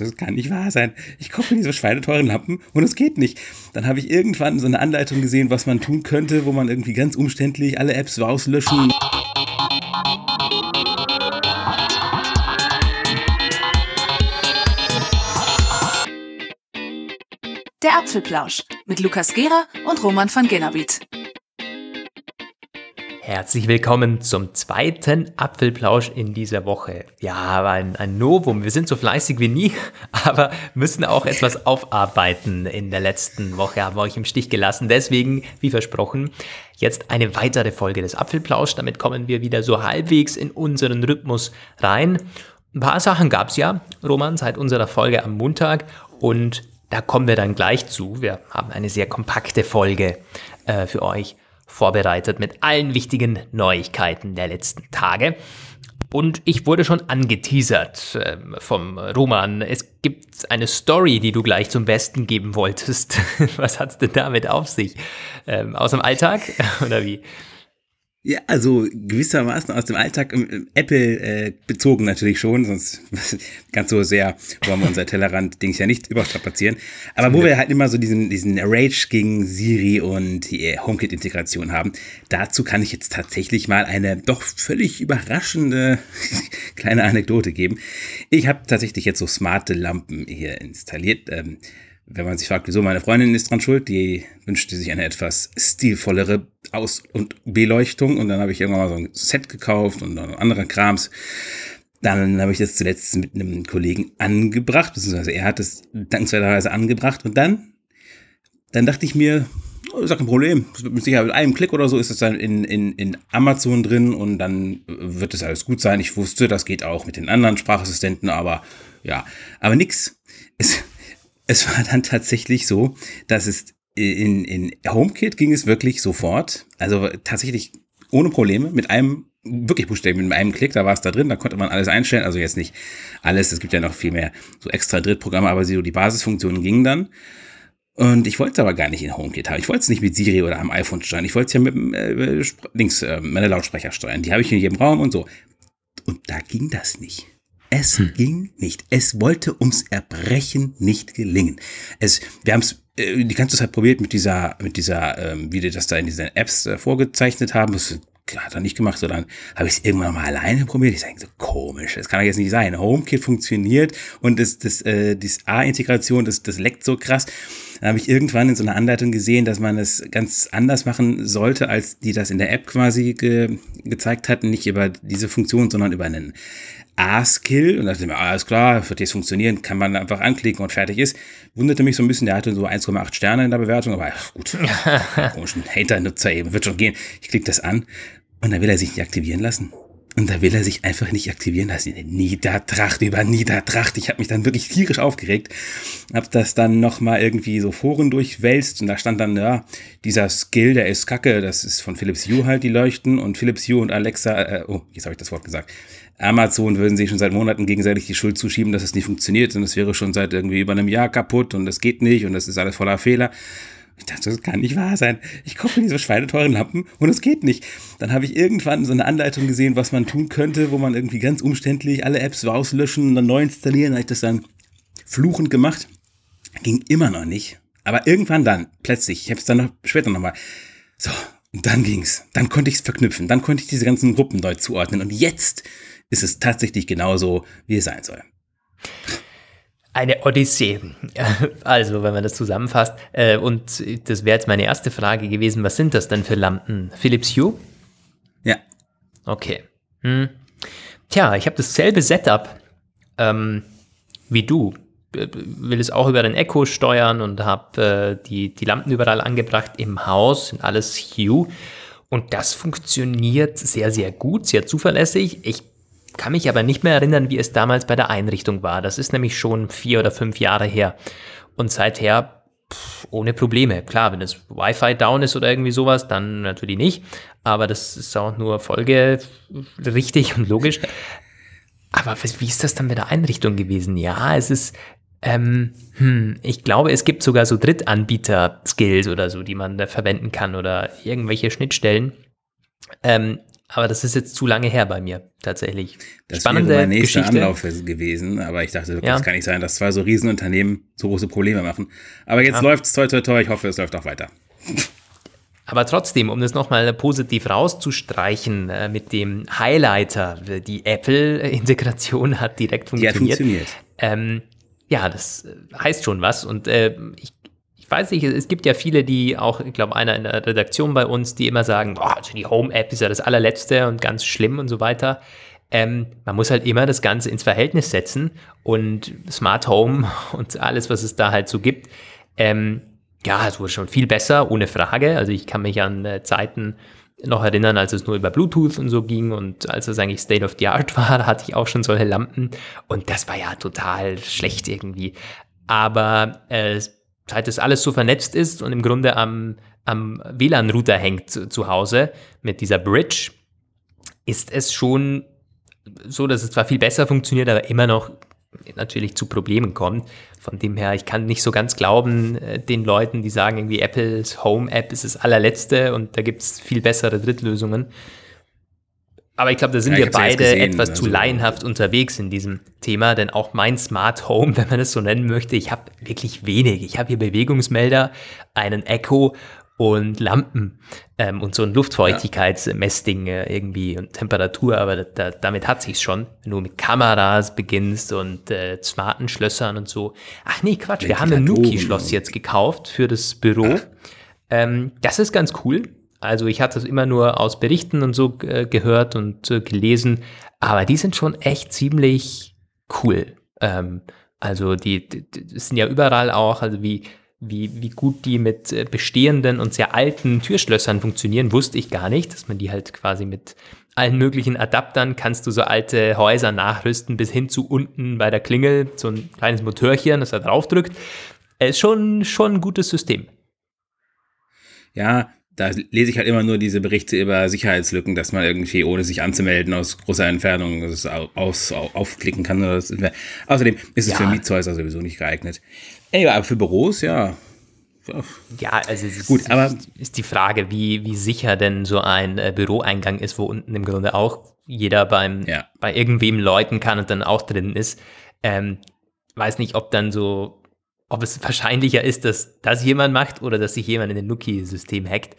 das kann nicht wahr sein. Ich kaufe diese schweineteuren Lampen und es geht nicht. Dann habe ich irgendwann so eine Anleitung gesehen, was man tun könnte, wo man irgendwie ganz umständlich alle Apps rauslöschen. Der Apfelplausch mit Lukas Gera und Roman van Genabit. Herzlich willkommen zum zweiten Apfelplausch in dieser Woche. Ja, ein, ein Novum. Wir sind so fleißig wie nie, aber müssen auch etwas aufarbeiten. In der letzten Woche haben wir euch im Stich gelassen. Deswegen, wie versprochen, jetzt eine weitere Folge des Apfelplausch. Damit kommen wir wieder so halbwegs in unseren Rhythmus rein. Ein paar Sachen gab es ja, Roman, seit unserer Folge am Montag. Und da kommen wir dann gleich zu. Wir haben eine sehr kompakte Folge äh, für euch vorbereitet mit allen wichtigen Neuigkeiten der letzten Tage. Und ich wurde schon angeteasert äh, vom Roman. Es gibt eine Story, die du gleich zum Besten geben wolltest. Was hat es denn damit auf sich? Ähm, aus dem Alltag oder wie? Ja, also gewissermaßen aus dem Alltag im Apple äh, bezogen natürlich schon, sonst ganz so sehr wollen wir unser Tellerrand-Dings ja nicht überstrapazieren. Aber wo wir halt immer so diesen, diesen Rage gegen Siri und die HomeKit-Integration haben, dazu kann ich jetzt tatsächlich mal eine doch völlig überraschende kleine Anekdote geben. Ich habe tatsächlich jetzt so smarte Lampen hier installiert. Ähm, wenn man sich fragt, wieso meine Freundin ist dran schuld, die wünschte sich eine etwas stilvollere Aus- und Beleuchtung und dann habe ich irgendwann mal so ein Set gekauft und noch andere Krams. Dann habe ich das zuletzt mit einem Kollegen angebracht, beziehungsweise er hat es dankenswerterweise angebracht und dann, dann dachte ich mir, oh, ist ja kein Problem. Mit Sicherheit mit einem Klick oder so ist es dann in, in, in Amazon drin und dann wird es alles gut sein. Ich wusste, das geht auch mit den anderen Sprachassistenten, aber ja, aber nix. Es, es war dann tatsächlich so, dass es in, in HomeKit ging es wirklich sofort. Also tatsächlich ohne Probleme mit einem wirklich buchstäblich mit einem Klick, da war es da drin, da konnte man alles einstellen, also jetzt nicht alles, es gibt ja noch viel mehr so extra Drittprogramme, aber so die Basisfunktionen gingen dann. Und ich wollte es aber gar nicht in HomeKit haben. Ich wollte es nicht mit Siri oder am iPhone steuern. Ich wollte es ja mit äh, links äh, meine Lautsprecher steuern. Die habe ich in jedem Raum und so. Und da ging das nicht. Es hm. ging nicht. Es wollte ums Erbrechen nicht gelingen. Es, wir haben es äh, die ganze Zeit probiert mit dieser, mit dieser, ähm, wie die das da in diesen Apps äh, vorgezeichnet haben. Das hat er nicht gemacht, sondern habe ich es irgendwann mal alleine probiert. Ich sage so komisch, das kann doch jetzt nicht sein. HomeKit funktioniert und das, das, äh, das A-Integration, das, das leckt so krass. Dann habe ich irgendwann in so einer Anleitung gesehen, dass man es ganz anders machen sollte, als die das in der App quasi ge gezeigt hatten. Nicht über diese Funktion, sondern über einen A-Skill und dachte mir, alles klar, wird jetzt funktionieren, kann man einfach anklicken und fertig ist. Wunderte mich so ein bisschen, der hatte so 1,8 Sterne in der Bewertung, aber ach, gut, komischen Hater-Nutzer eben, wird schon gehen. Ich klicke das an und dann will er sich nicht aktivieren lassen. Und da will er sich einfach nicht aktivieren lassen. Niedertracht über Niedertracht. Ich habe mich dann wirklich tierisch aufgeregt. Hab das dann nochmal irgendwie so Foren durchwälzt und da stand dann, ja, dieser Skill, der ist kacke. Das ist von Philips Hue halt, die Leuchten. Und Philips Hue und Alexa, äh, oh, jetzt habe ich das Wort gesagt. Amazon würden sich schon seit Monaten gegenseitig die Schuld zuschieben, dass es nicht funktioniert und es wäre schon seit irgendwie über einem Jahr kaputt und es geht nicht und es ist alles voller Fehler. Ich dachte, das kann nicht wahr sein. Ich kaufe diese schweineteuren Lampen und es geht nicht. Dann habe ich irgendwann so eine Anleitung gesehen, was man tun könnte, wo man irgendwie ganz umständlich alle Apps rauslöschen und dann neu installieren. Da habe ich das dann fluchend gemacht. Ging immer noch nicht. Aber irgendwann dann, plötzlich, ich habe es dann noch später nochmal. So, und dann ging's. Dann konnte ich es verknüpfen. Dann konnte ich diese ganzen Gruppen neu zuordnen. Und jetzt ist es tatsächlich genauso, wie es sein soll. Eine Odyssee. Also, wenn man das zusammenfasst. Äh, und das wäre jetzt meine erste Frage gewesen. Was sind das denn für Lampen? Philips Hue? Ja. Okay. Hm. Tja, ich habe dasselbe Setup ähm, wie du. Will es auch über den Echo steuern und habe äh, die, die Lampen überall angebracht im Haus, sind alles Hue. Und das funktioniert sehr, sehr gut, sehr zuverlässig. Ich kann mich aber nicht mehr erinnern, wie es damals bei der Einrichtung war. Das ist nämlich schon vier oder fünf Jahre her. Und seither pff, ohne Probleme. Klar, wenn das Wi-Fi down ist oder irgendwie sowas, dann natürlich nicht. Aber das ist auch nur folgerichtig und logisch. Aber wie ist das dann bei der Einrichtung gewesen? Ja, es ist, ähm, hm, ich glaube, es gibt sogar so Drittanbieter-Skills oder so, die man da verwenden kann oder irgendwelche Schnittstellen. Ähm, Aber das ist jetzt zu lange her bei mir, tatsächlich. Das Spannende wäre mein nächster Geschichte. Anlauf gewesen, aber ich dachte, Ja. das kann nicht sein, dass zwei so Riesenunternehmen so große Probleme machen. Aber jetzt Ja. läuft's toi toi toi, ich hoffe, es läuft auch weiter. Aber trotzdem, um das nochmal positiv rauszustreichen, äh, mit dem Highlighter, die Apple-Integration hat direkt Die hat funktioniert. funktioniert. Ähm, ja, das äh, heißt schon was. Und äh, ich, weiß nicht, es gibt ja viele, die auch, ich glaube, einer in der Redaktion bei uns, die immer sagen, boah, also die Home-App ist ja das allerletzte und ganz schlimm und so weiter. Ähm, man muss halt immer das Ganze ins Verhältnis setzen und Smart Home und alles, was es da halt so gibt, ähm, ja, es wurde schon viel besser, ohne Frage. Also ich kann mich an äh, Zeiten noch erinnern, als es nur über Bluetooth und so ging und als es eigentlich State of the Art war, da hatte ich auch schon solche Lampen und das war ja total schlecht irgendwie. Aber äh, seit es alles so vernetzt ist und im Grunde am, am WLAN-Router hängt zu, zu Hause mit dieser Bridge, ist es schon so, dass es zwar viel besser funktioniert, aber immer noch natürlich zu Problemen kommt. Von dem her, ich kann nicht so ganz glauben, äh, den Leuten, die sagen, irgendwie Apples Home-App ist das allerletzte und da gibt es viel bessere Drittlösungen. Aber ich glaube, da sind Ja, wir hab's ja beide gesehen, etwas zu also- laienhaft unterwegs in diesem Thema, denn auch mein Smart Home, wenn man es so nennen möchte, ich habe wirklich wenig. Ich habe hier Bewegungsmelder, einen Echo und Lampen ähm, und so ein Luftfeuchtigkeitsmessding äh, irgendwie und Temperatur, aber da, da, damit hat sich's schon. Wenn du mit Kameras beginnst und äh, smarten Schlössern und so. Ach nee, Quatsch, wir haben ein Nuki-Schloss jetzt gekauft für das Büro. Ähm, das ist ganz cool. Also ich hatte es immer nur aus Berichten und so äh, gehört und äh, gelesen, aber die sind schon echt ziemlich cool. Ähm, also die, die, die sind ja überall auch, also wie, wie, wie gut die mit äh, bestehenden und sehr alten Türschlössern funktionieren, wusste ich gar nicht, dass man die halt quasi mit allen möglichen Adaptern kannst du so alte Häuser nachrüsten bis hin zu unten bei der Klingel, so ein kleines Motörchen, das da drauf drückt. Ist schon, schon ein gutes System. Ja, da lese ich halt immer nur diese Berichte über Sicherheitslücken, dass man irgendwie, ohne sich anzumelden, aus großer Entfernung das au- aus, au- aufklicken kann. Außerdem ist es Ja. für Mietshäuser sowieso nicht geeignet. Ey, aber für Büros, ja. Ja. Ja, also es ist, Gut, aber- ist die Frage, wie, wie sicher denn so ein äh, Büroeingang ist, wo unten im Grunde auch jeder beim, Ja. bei irgendwem läuten kann und dann auch drin ist. Ähm, weiß nicht, ob dann so, ob es wahrscheinlicher ist, dass das jemand macht oder dass sich jemand in den Nuki-System hackt.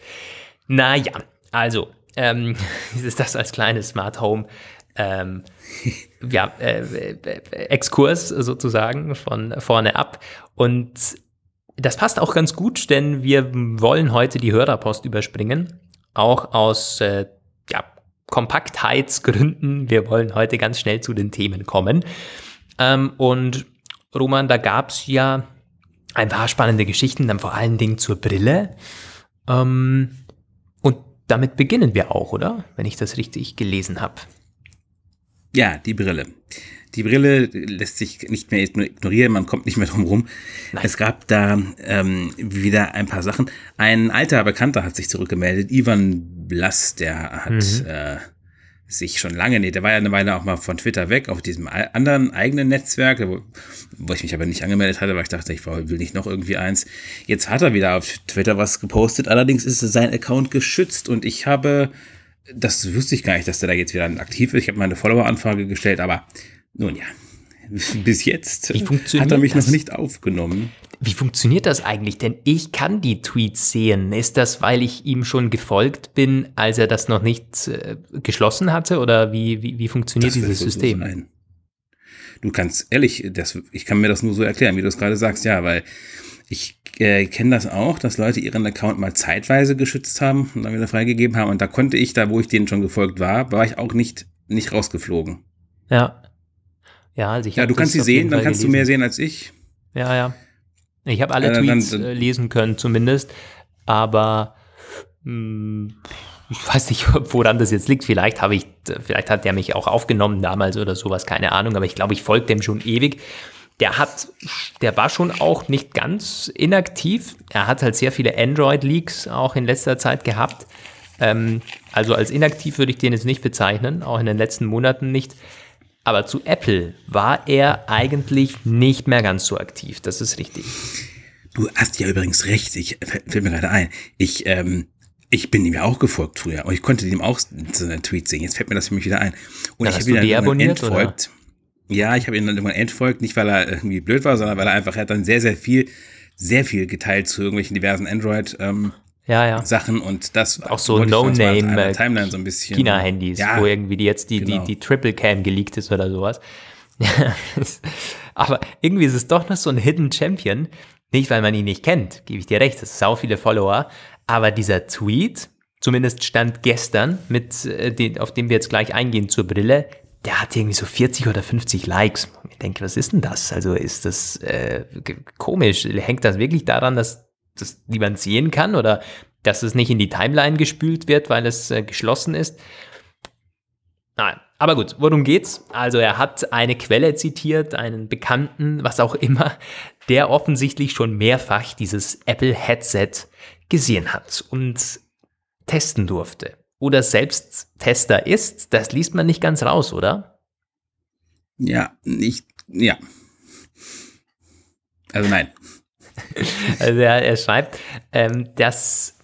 Naja, also, ähm, ist das als kleines Smart Home ähm, ja, äh, äh, Exkurs sozusagen von vorne ab. Und das passt auch ganz gut, denn wir wollen heute die Hörerpost überspringen. Auch aus äh, ja, Kompaktheitsgründen. Wir wollen heute ganz schnell zu den Themen kommen. Ähm, und Roman, da gab es ja ein paar spannende Geschichten, dann vor allen Dingen zur Brille. Ähm, und damit beginnen wir auch, oder? Wenn ich das richtig gelesen habe. Ja, die Brille. Die Brille lässt sich nicht mehr ignorieren, man kommt nicht mehr drum rum. Es gab da ähm, wieder ein paar Sachen. Ein alter Bekannter hat sich zurückgemeldet, Ivan Blass, der hat äh, sich schon lange, nee, der war ja eine Weile auch mal von Twitter weg, auf diesem anderen eigenen Netzwerk, wo, wo ich mich aber nicht angemeldet hatte, weil ich dachte, ich will nicht noch irgendwie eins. Jetzt hat er wieder auf Twitter was gepostet, allerdings ist sein Account geschützt und ich habe das wusste ich gar nicht, dass der da jetzt wieder aktiv ist. Ich habe mal eine Follower-Anfrage gestellt, aber nun ja, bis jetzt hat er mich das? noch nicht aufgenommen. Wie funktioniert das eigentlich? Denn ich kann die Tweets sehen. Ist das, weil ich ihm schon gefolgt bin, als er das noch nicht äh, geschlossen hatte? Oder wie, wie, wie funktioniert Das dieses System? sein. Du kannst ehrlich, das, ich kann mir das nur so erklären, wie du es gerade sagst, ja, weil ich äh, kenne das auch, dass Leute ihren Account mal zeitweise geschützt haben und dann wieder freigegeben haben. Und da konnte ich, da wo ich denen schon gefolgt war, war ich auch nicht, nicht rausgeflogen. Ja. Ja, also ich Ja, du kannst sie sehen, dann kannst du gelesen. mehr sehen als ich. Ja, ja. Ich habe alle dann- Tweets dann- äh, lesen können, zumindest. Aber mh, ich weiß nicht, woran das jetzt liegt. Vielleicht habe ich, vielleicht hat der mich auch aufgenommen damals oder sowas, keine Ahnung. Aber ich glaube, ich folge dem schon ewig. Der hat, der war schon auch nicht ganz inaktiv. Er hat halt sehr viele Android-Leaks auch in letzter Zeit gehabt. Ähm, also als inaktiv würde ich den jetzt nicht bezeichnen, auch in den letzten Monaten nicht. Aber zu Apple war er eigentlich nicht mehr ganz so aktiv. Das ist richtig. Du hast ja übrigens recht, ich fällt mir gerade ein. Ich, ähm, Ich bin ihm ja auch gefolgt früher und ich konnte ihm auch so einen Tweet sehen. Jetzt fällt mir das für mich wieder ein. Und Dann ich habe ihn dann irgendwann deabonniert, oder? entfolgt. Ja, ich habe ihn dann irgendwann entfolgt, nicht weil er irgendwie blöd war, sondern weil er einfach, er hat dann sehr, sehr viel, sehr viel geteilt zu irgendwelchen diversen Android-Sachen Ja, ja. und das Auch so No-Name, Timeline so ein bisschen. China-Handys, Ja, wo irgendwie die jetzt die, genau. die, die Triple Cam geleakt ist oder sowas. Aber irgendwie ist es doch noch so ein Hidden Champion. Nicht, weil man ihn nicht kennt, gebe ich dir recht, es sind sau viele Follower. Aber dieser Tweet, zumindest stand gestern, mit, äh, auf den wir jetzt gleich eingehen zur Brille, der hat irgendwie so 40 oder 50 Likes. Ich denke, was ist denn das? Also ist das äh, komisch? Hängt das wirklich daran, dass das niemand sehen kann oder dass es nicht in die Timeline gespült wird, weil es äh, geschlossen ist? Nein. Aber gut, worum geht's? Also er hat eine Quelle zitiert, einen Bekannten, was auch immer, der offensichtlich schon mehrfach dieses Apple Headset gesehen hat und testen durfte. Oder selbst Tester ist, das liest man nicht ganz raus, oder? Ja, ich, ja. Also nein. Also er, er schreibt, ähm, dass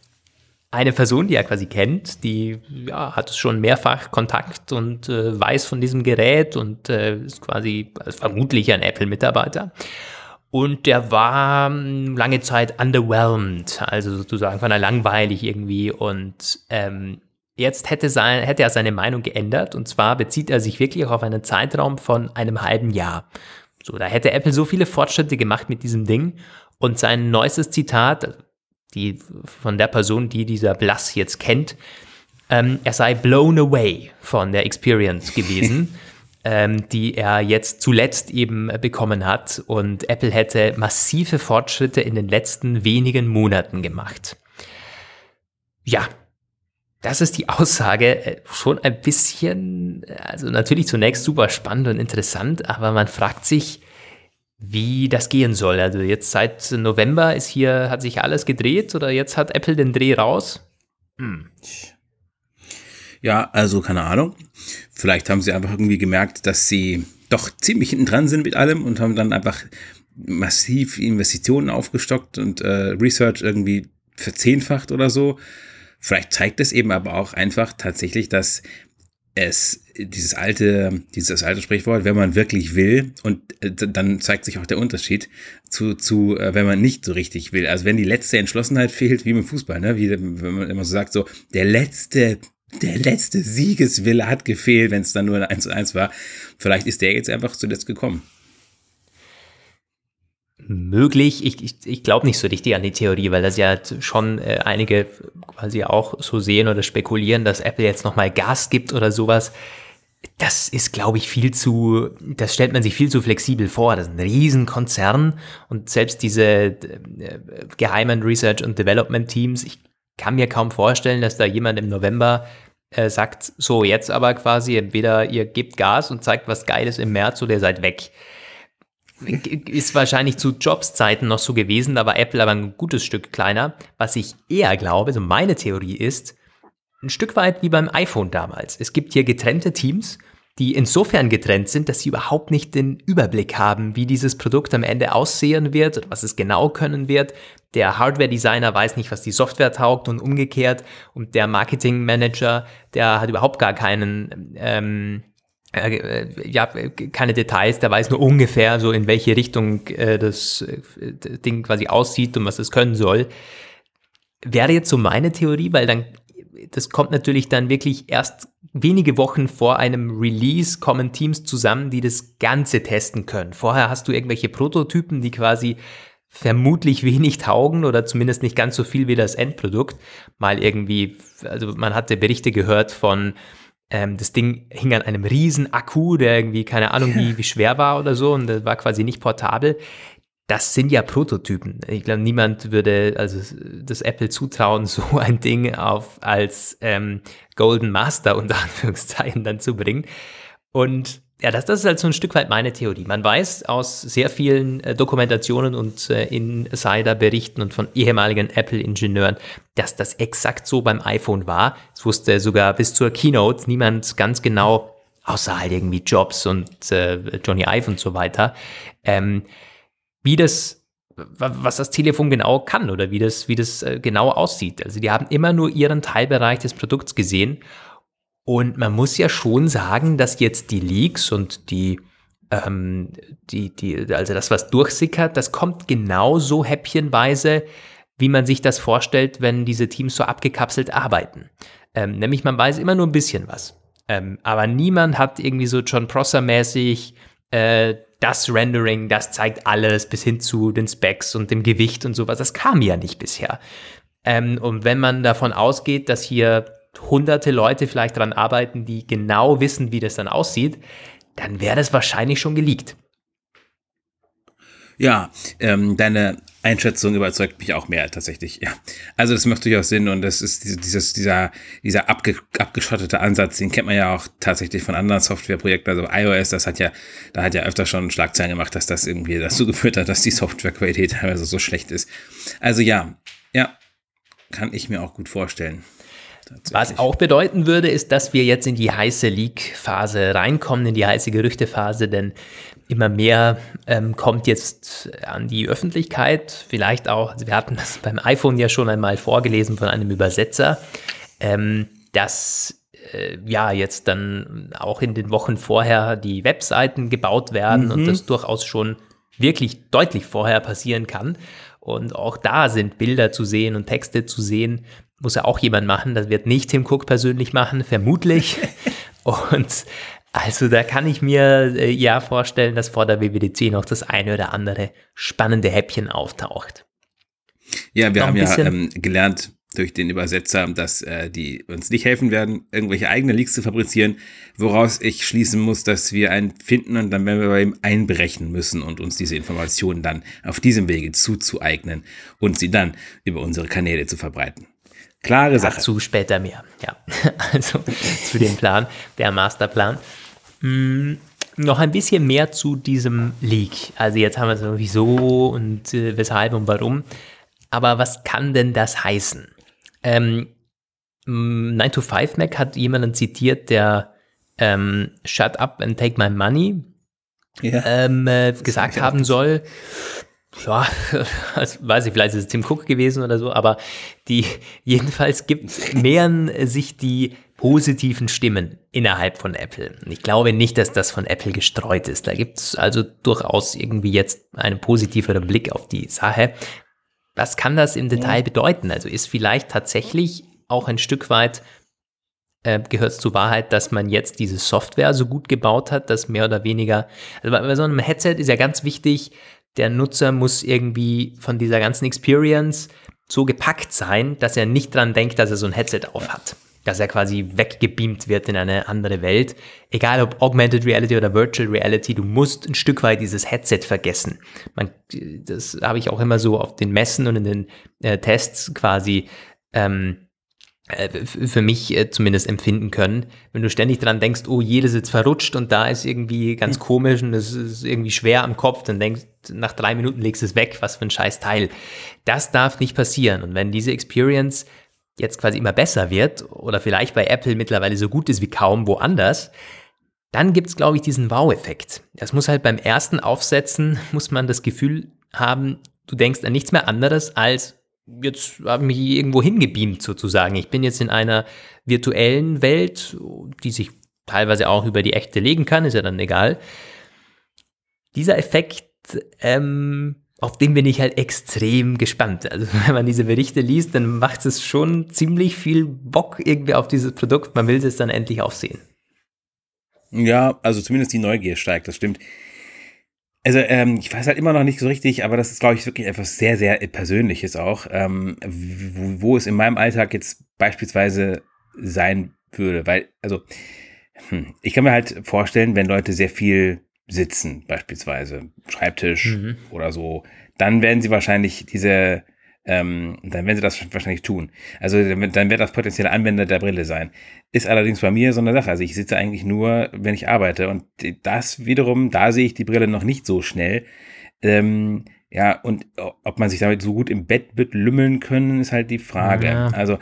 eine Person, die er quasi kennt, die ja, hat schon mehrfach Kontakt und äh, weiß von diesem Gerät und äh, ist quasi also vermutlich ein Apple-Mitarbeiter. Und der war mh, lange Zeit underwhelmed, also sozusagen fand er langweilig irgendwie. Und ähm, jetzt hätte, sein, hätte er seine Meinung geändert. Und zwar bezieht er sich wirklich auf einen Zeitraum von einem halben Jahr. So, da hätte Apple so viele Fortschritte gemacht mit diesem Ding. Und sein neuestes Zitat, die von der Person, die dieser Blass jetzt kennt, ähm, er sei blown away von der Experience gewesen, ähm, die er jetzt zuletzt eben bekommen hat. Und Apple hätte massive Fortschritte in den letzten wenigen Monaten gemacht. Ja, das ist die Aussage äh, schon ein bisschen, also natürlich zunächst super spannend und interessant, aber man fragt sich, wie das gehen soll. Also jetzt seit November ist hier, hat sich alles gedreht oder jetzt hat Apple den Dreh raus? Ja, also keine Ahnung. Vielleicht haben sie einfach irgendwie gemerkt, dass sie doch ziemlich hinten dran sind mit allem und haben dann einfach massiv Investitionen aufgestockt und äh, Research irgendwie verzehnfacht oder so. Vielleicht zeigt es eben aber auch einfach tatsächlich, dass es dieses alte, dieses alte Sprichwort, wenn man wirklich will, und äh, dann zeigt sich auch der Unterschied zu, zu äh, wenn man nicht so richtig will. Also wenn die letzte Entschlossenheit fehlt, wie beim Fußball, ne? wie wenn man immer so sagt, so der letzte, der letzte Siegeswille hat gefehlt, wenn es dann nur ein 1 zu 1 war. Vielleicht ist der jetzt einfach zuletzt gekommen. Möglich. Ich, ich, ich glaube nicht so richtig an die Theorie, weil das ja schon äh, einige quasi auch so sehen oder spekulieren, dass Apple jetzt nochmal Gas gibt oder sowas. Das ist, glaube ich, viel zu, das stellt man sich viel zu flexibel vor. Das ist ein Riesenkonzern und selbst diese äh, geheimen Research- und Development-Teams, ich kann mir kaum vorstellen, dass da jemand im November äh, sagt, so jetzt aber quasi, entweder ihr gebt Gas und zeigt was Geiles im März oder ihr seid weg ist wahrscheinlich zu Jobs-Zeiten noch so gewesen, da war Apple aber ein gutes Stück kleiner. Was ich eher glaube, so meine Theorie ist, ein Stück weit wie beim iPhone damals. Es gibt hier getrennte Teams, die insofern getrennt sind, dass sie überhaupt nicht den Überblick haben, wie dieses Produkt am Ende aussehen wird, was es genau können wird. Der Hardware-Designer weiß nicht, was die Software taugt und umgekehrt. Und der Marketing-Manager, der hat überhaupt gar keinen ähm, äh, ja, keine Details, der weiß nur ungefähr so, in welche Richtung äh, das äh, Ding quasi aussieht und was es können soll. Wäre jetzt so meine Theorie, weil dann, das kommt natürlich dann wirklich erst wenige Wochen vor einem Release kommen Teams zusammen, die das Ganze testen können. Vorher hast du irgendwelche Prototypen, die quasi vermutlich wenig taugen oder zumindest nicht ganz so viel wie das Endprodukt. Mal irgendwie, also man hatte Berichte gehört von ähm, das Ding hing an einem riesen Akku, der irgendwie, keine Ahnung, wie, wie schwer war oder so und das war quasi nicht portabel. Das sind ja Prototypen. Ich glaube, niemand würde also das Apple zutrauen, so ein Ding auf als ähm, Golden Master unter Anführungszeichen dann zu bringen. Und ja, das, das ist halt so ein Stück weit meine Theorie. Man weiß aus sehr vielen äh, Dokumentationen und äh, Insider-Berichten und von ehemaligen Apple-Ingenieuren, dass das exakt so beim iPhone war. Es wusste sogar bis zur Keynote niemand ganz genau, außer halt irgendwie Jobs und äh, Johnny Ive und so weiter, ähm, wie das was das Telefon genau kann oder wie das, wie das äh, genau aussieht. Also die haben immer nur ihren Teilbereich des Produkts gesehen. Und man muss ja schon sagen, dass jetzt die Leaks und die, ähm, die, die, also das, was durchsickert, das kommt genauso häppchenweise, wie man sich das vorstellt, wenn diese Teams so abgekapselt arbeiten. Ähm, nämlich man weiß immer nur ein bisschen was. Ähm, aber niemand hat irgendwie so John Prosser-mäßig äh, das Rendering, das zeigt alles bis hin zu den Specs und dem Gewicht und sowas. Das kam ja nicht bisher. Ähm, und wenn man davon ausgeht, dass hier hunderte Leute vielleicht daran arbeiten, die genau wissen, wie das dann aussieht, dann wäre das wahrscheinlich schon geleakt. Ja, ähm, deine Einschätzung überzeugt mich auch mehr tatsächlich. Ja, also das macht durchaus Sinn und das ist dieses, dieser, dieser abge, abgeschottete Ansatz, den kennt man ja auch tatsächlich von anderen Softwareprojekten. Also iOS, das hat ja, da hat ja öfter schon Schlagzeilen gemacht, dass das irgendwie dazu geführt hat, dass die Softwarequalität teilweise so schlecht ist. Also ja, ja, kann ich mir auch gut vorstellen. Was auch bedeuten würde, ist, dass wir jetzt in die heiße Leak-Phase reinkommen, in die heiße Gerüchtephase, denn immer mehr ähm, kommt jetzt an die Öffentlichkeit. Vielleicht auch, wir hatten das beim iPhone ja schon einmal vorgelesen von einem Übersetzer, ähm, dass äh, ja jetzt dann auch in den Wochen vorher die Webseiten gebaut werden mhm. und das durchaus schon wirklich deutlich vorher passieren kann. Und auch da sind Bilder zu sehen und Texte zu sehen. Muss ja auch jemand machen. Das wird nicht Tim Cook persönlich machen, vermutlich. und also da kann ich mir äh, ja vorstellen, dass vor der WWDC noch das eine oder andere spannende Häppchen auftaucht. Ja, wir noch haben ja ähm, gelernt durch den Übersetzer, dass äh, die uns nicht helfen werden, irgendwelche eigene Leaks zu fabrizieren, woraus ich schließen muss, dass wir einen finden und dann werden wir bei ihm einbrechen müssen und uns diese Informationen dann auf diesem Wege zuzueignen und sie dann über unsere Kanäle zu verbreiten. Klare Sache. Dazu später mehr. Ja, also zu dem Plan, der Masterplan. Hm, noch ein bisschen mehr zu diesem Leak. Also jetzt haben wir so wieso und äh, weshalb und warum. Aber was kann denn das heißen? Ähm, 9 to 5 Mac hat jemanden zitiert, der ähm, Shut up and take my money ja. ähm, äh, gesagt haben soll. Ja, also, weiß ich, vielleicht ist es Tim Cook gewesen oder so, aber die, jedenfalls gibt, mehren sich die positiven Stimmen innerhalb von Apple. Ich glaube nicht, dass das von Apple gestreut ist. Da gibt es also durchaus irgendwie jetzt einen positiveren Blick auf die Sache. Was kann das im Detail bedeuten? Also ist vielleicht tatsächlich auch ein Stück weit äh, gehört es zur Wahrheit, dass man jetzt diese Software so gut gebaut hat, dass mehr oder weniger, also bei, bei so einem Headset ist ja ganz wichtig, der Nutzer muss irgendwie von dieser ganzen Experience so gepackt sein, dass er nicht dran denkt, dass er so ein Headset auf hat dass er quasi weggebeamt wird in eine andere Welt. Egal ob Augmented Reality oder Virtual Reality, du musst ein Stück weit dieses Headset vergessen. Man, das habe ich auch immer so auf den Messen und in den äh, Tests quasi ähm, äh, für mich äh, zumindest empfinden können. Wenn du ständig dran denkst, oh, jede sitzt verrutscht und da ist irgendwie ganz hm. komisch und es ist irgendwie schwer am Kopf, dann denkst nach drei Minuten legst du es weg, was für ein scheiß Teil. Das darf nicht passieren. Und wenn diese Experience jetzt quasi immer besser wird oder vielleicht bei Apple mittlerweile so gut ist wie kaum woanders, dann gibt es, glaube ich, diesen Wow-Effekt. Das muss halt beim ersten Aufsetzen, muss man das Gefühl haben, du denkst an nichts mehr anderes als, jetzt habe ich mich irgendwo hingebeamt sozusagen. Ich bin jetzt in einer virtuellen Welt, die sich teilweise auch über die echte legen kann, ist ja dann egal. Dieser Effekt ähm, auf den bin ich halt extrem gespannt. Also wenn man diese Berichte liest, dann macht es schon ziemlich viel Bock irgendwie auf dieses Produkt. Man will es dann endlich auch sehen. Ja, also zumindest die Neugier steigt, das stimmt. Also ähm, ich weiß halt immer noch nicht so richtig, aber das ist, glaube ich, wirklich etwas sehr, sehr Persönliches auch, ähm, wo, wo, es in meinem Alltag jetzt beispielsweise sein würde. Weil, also, hm, ich kann mir halt vorstellen, wenn Leute sehr viel sitzen, beispielsweise Schreibtisch mhm. oder so, dann werden sie wahrscheinlich diese, ähm, dann werden sie das wahrscheinlich tun. Also dann wird das potenzielle Anwender der Brille sein. Ist allerdings bei mir so eine Sache. Also ich sitze eigentlich nur, wenn ich arbeite und das wiederum, da sehe ich die Brille noch nicht so schnell. Ähm, ja, und ob man sich damit so gut im Bett wird lümmeln können, ist halt die Frage. Ja. Also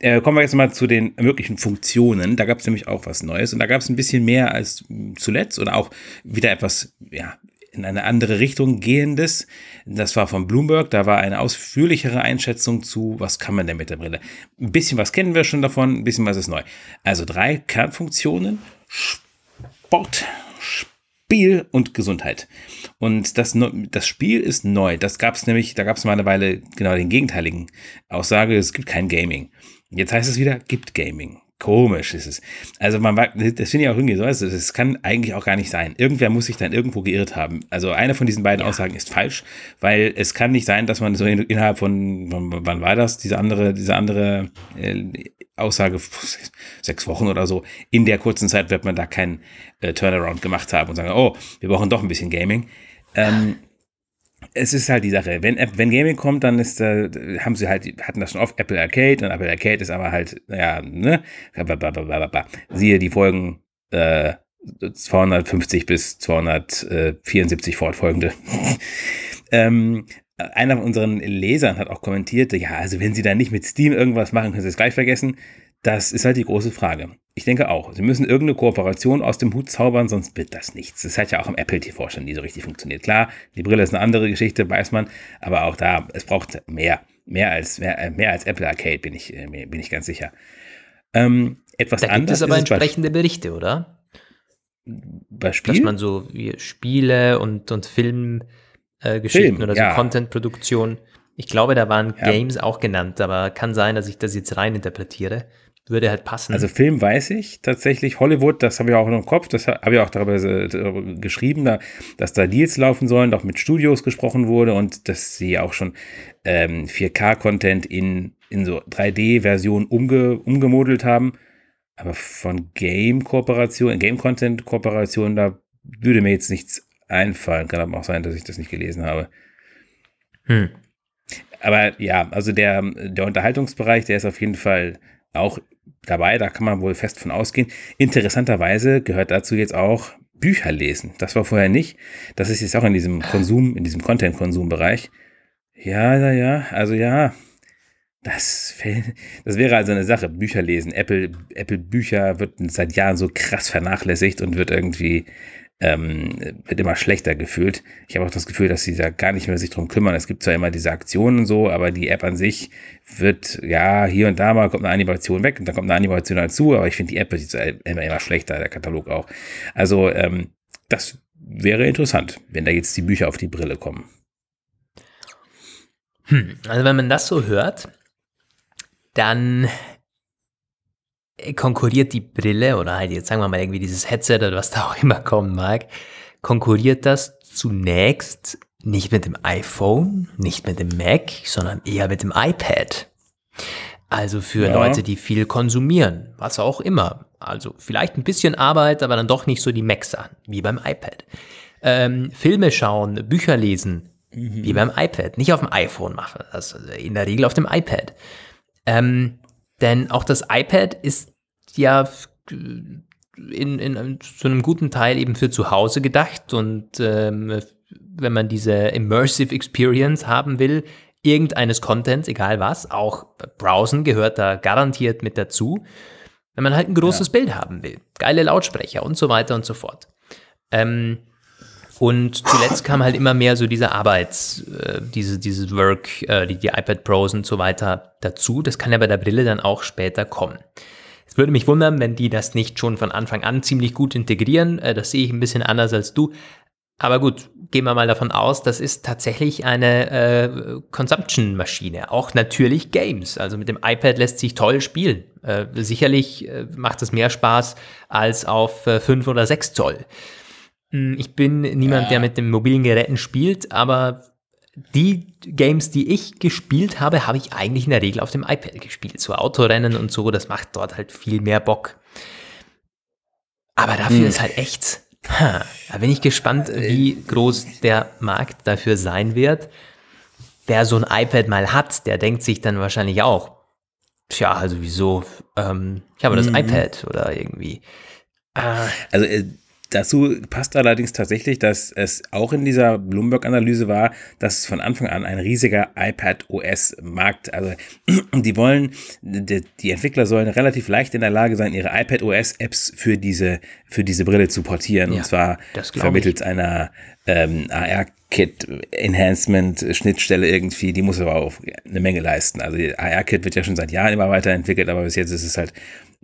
äh, kommen wir jetzt mal zu den möglichen Funktionen. Da gab es nämlich auch was Neues und da gab es ein bisschen mehr als zuletzt oder auch wieder etwas, ja, in eine andere Richtung gehendes. Das war von Bloomberg, da war eine ausführlichere Einschätzung zu, was kann man denn mit der Brille. Ein bisschen was kennen wir schon davon, ein bisschen was ist neu. Also drei Kernfunktionen, Sport, Spiel und Gesundheit. Und das, das Spiel ist neu. Das gab es nämlich, da gab es mal eine Weile genau den gegenteiligen Aussage, es gibt kein Gaming. Jetzt heißt es wieder, gibt Gaming. Komisch ist es. Also man das finde ich auch irgendwie so, also das kann eigentlich auch gar nicht sein. Irgendwer muss sich dann irgendwo geirrt haben. Also eine von diesen beiden ja. Aussagen ist falsch, weil es kann nicht sein, dass man so innerhalb von, wann war das, diese andere, diese andere äh, Aussage, sechs Wochen oder so, in der kurzen Zeit wird man da keinen äh, Turnaround gemacht haben und sagen, oh, wir brauchen doch ein bisschen Gaming. Ähm, es ist halt die Sache, wenn, wenn Gaming kommt, dann ist, äh, haben sie halt, hatten das schon oft Apple Arcade und Apple Arcade ist aber halt, ja, ne, siehe die Folgen äh, 250 bis 274 fortfolgende. ähm, einer von unseren Lesern hat auch kommentiert, ja, also wenn sie dann nicht mit Steam irgendwas machen, können sie es gleich vergessen. Das ist halt die große Frage. Ich denke auch. Sie müssen irgendeine Kooperation aus dem Hut zaubern, sonst wird das nichts. Das hat ja auch im Apple TV schon nie so richtig funktioniert. Klar, die Brille ist eine andere Geschichte, weiß man, aber auch da, es braucht mehr. Mehr als, mehr, mehr als Apple Arcade, bin ich, äh, bin ich ganz sicher. Ähm, etwas da gibt es aber entsprechende Berichte, oder? Bei Spiel? Dass man so wie Spiele und, und Filmgeschichten äh, Film, oder so ja. Contentproduktion. Ich glaube, da waren ja. Games auch genannt, aber kann sein, dass ich das jetzt rein interpretiere würde halt passen. Also Film weiß ich tatsächlich. Hollywood, das habe ich auch noch im Kopf, das habe ich auch darüber, darüber geschrieben, da, dass da Deals laufen sollen, auch mit Studios gesprochen wurde und dass sie auch schon ähm, 4K-Content in, in so 3D-Version umge, umgemodelt haben. Aber von Game-Kooperation, Game-Content-Kooperation, da würde mir jetzt nichts einfallen. Kann aber auch sein, dass ich das nicht gelesen habe. Hm. Aber ja, also der, der Unterhaltungsbereich, der ist auf jeden Fall auch dabei, da kann man wohl fest von ausgehen. Interessanterweise gehört dazu jetzt auch Bücher lesen. Das war vorher nicht. Das ist jetzt auch in diesem Konsum, in diesem Content-Konsum-Bereich. Ja, ja, ja, also ja. Das, das wäre also eine Sache, Bücher lesen. Apple, Apple Bücher wird seit Jahren so krass vernachlässigt und wird irgendwie ähm, wird immer schlechter gefühlt. Ich habe auch das Gefühl, dass sie da gar nicht mehr sich drum kümmern. Es gibt zwar immer diese Aktionen und so, aber die App an sich wird, ja, hier und da mal kommt eine Animation weg und dann kommt eine Animation dazu, aber ich finde die App ist immer, immer schlechter, der Katalog auch. Also, ähm, das wäre interessant, wenn da jetzt die Bücher auf die Brille kommen. Hm, also wenn man das so hört, dann konkurriert die Brille oder halt jetzt sagen wir mal irgendwie dieses Headset oder was da auch immer kommen mag, konkurriert das zunächst nicht mit dem iPhone, nicht mit dem Mac, sondern eher mit dem iPad. Also für ja. Leute, die viel konsumieren, was auch immer. Also vielleicht ein bisschen Arbeit, aber dann doch nicht so die Mac-Sachen, wie beim iPad. Ähm, Filme schauen, Bücher lesen, mhm. wie beim iPad. Nicht auf dem iPhone machen, also in der Regel auf dem iPad. Ähm, denn auch das iPad ist ja in, in, zu einem guten Teil eben für zu Hause gedacht und ähm, wenn man diese Immersive Experience haben will, irgendeines Contents, egal was, auch Browsen gehört da garantiert mit dazu, wenn man halt ein großes ja. Bild haben will, geile Lautsprecher und so weiter und so fort. Ähm, und zuletzt kam halt immer mehr so diese Arbeits, äh, diese, dieses Work, äh, die, die iPad Pros und so weiter dazu. Das kann ja bei der Brille dann auch später kommen. Es würde mich wundern, wenn die das nicht schon von Anfang an ziemlich gut integrieren. Äh, das sehe ich ein bisschen anders als du. Aber gut, gehen wir mal davon aus, das ist tatsächlich eine äh, Consumption-Maschine. Auch natürlich Games. Also mit dem iPad lässt sich toll spielen. Äh, sicherlich äh, macht es mehr Spaß als auf äh, 5 oder 6 Zoll. Hm, ich bin niemand, ja. der mit den mobilen Geräten spielt, aber die Games, die ich gespielt habe, habe ich eigentlich in der Regel auf dem iPad gespielt. So Autorennen und so, das macht dort halt viel mehr Bock. Aber dafür hm. ist halt echt. Ha, da bin ich gespannt, wie groß der Markt dafür sein wird. Wer so ein iPad mal hat, der denkt sich dann wahrscheinlich auch, tja, also wieso? Ähm, ich habe das mhm. iPad oder irgendwie. Äh, also äh, Dazu passt allerdings tatsächlich, dass es auch in dieser Bloomberg-Analyse war, dass es von Anfang an ein riesiger iPad OS-Markt, also die wollen, die, die, Entwickler sollen relativ leicht in der Lage sein, ihre iPad OS-Apps für diese, für diese Brille zu portieren. Ja, und zwar vermittels ich. einer ähm, AR-Kit Enhancement Schnittstelle irgendwie, die muss aber auch eine Menge leisten. Also die AR-Kit wird ja schon seit Jahren immer weiterentwickelt, aber bis jetzt ist es halt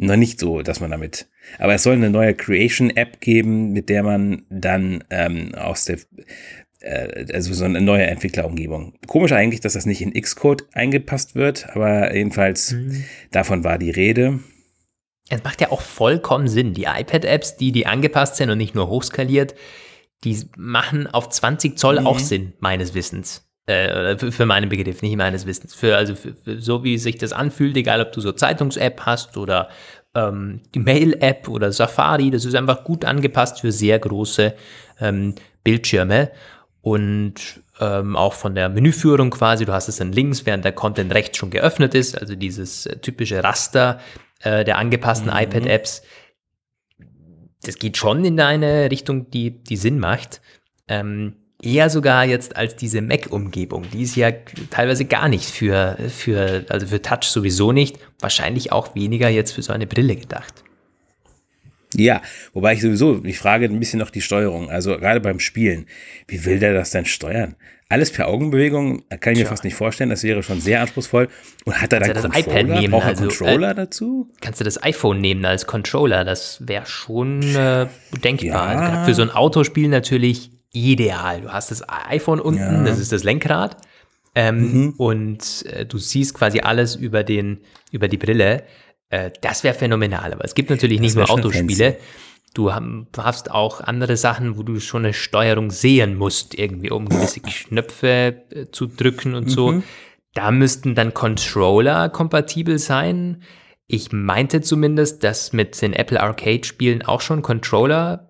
noch nicht so, dass man damit. Aber es soll eine neue Creation-App geben, mit der man dann ähm, aus der äh, also so eine neue Entwicklerumgebung. Komisch eigentlich, dass das nicht in Xcode eingepasst wird, aber jedenfalls mhm. davon war die Rede. Es macht ja auch vollkommen Sinn. Die iPad-Apps, die, die angepasst sind und nicht nur hochskaliert, die machen auf 20 Zoll mhm. auch Sinn, meines Wissens. Äh, für, für meinen Begriff, nicht meines Wissens. Für, also für, für, so wie sich das anfühlt, egal ob du so Zeitungs-App hast oder ähm, die Mail-App oder Safari, das ist einfach gut angepasst für sehr große ähm, Bildschirme. Und ähm, auch von der Menüführung quasi, du hast es dann links, während der Content rechts schon geöffnet ist, also dieses äh, typische Raster äh, der angepassten mhm. iPad-Apps. Das geht schon in eine Richtung, die, die Sinn macht. Ähm, eher sogar jetzt als diese Mac-Umgebung. Die ist ja teilweise gar nicht für, für, also für Touch sowieso nicht, wahrscheinlich auch weniger jetzt für so eine Brille gedacht. Ja, wobei ich sowieso, ich frage ein bisschen noch die Steuerung, also gerade beim Spielen, wie will der das denn steuern? Alles per Augenbewegung, kann ich mir fast nicht vorstellen, das wäre schon sehr anspruchsvoll. Und hat er dann Controller? iPad nehmen, Braucht er also, Controller äh, dazu? Kannst du das iPhone nehmen als Controller, das wäre schon äh, denkbar. Ja. Für so ein Autospiel natürlich ideal. Du hast das iPhone unten, ja. das ist das Lenkrad. Ähm, mhm. Und äh, du siehst quasi alles über, den, über die Brille. Äh, das wäre phänomenal. Aber es gibt natürlich nicht nur Autospiele. Du, hast auch andere Sachen, wo du schon eine Steuerung sehen musst, irgendwie, um gewisse Knöpfe äh, zu drücken und mhm. so. Da müssten dann Controller kompatibel sein. Ich meinte zumindest, dass mit den Apple Arcade Spielen auch schon Controller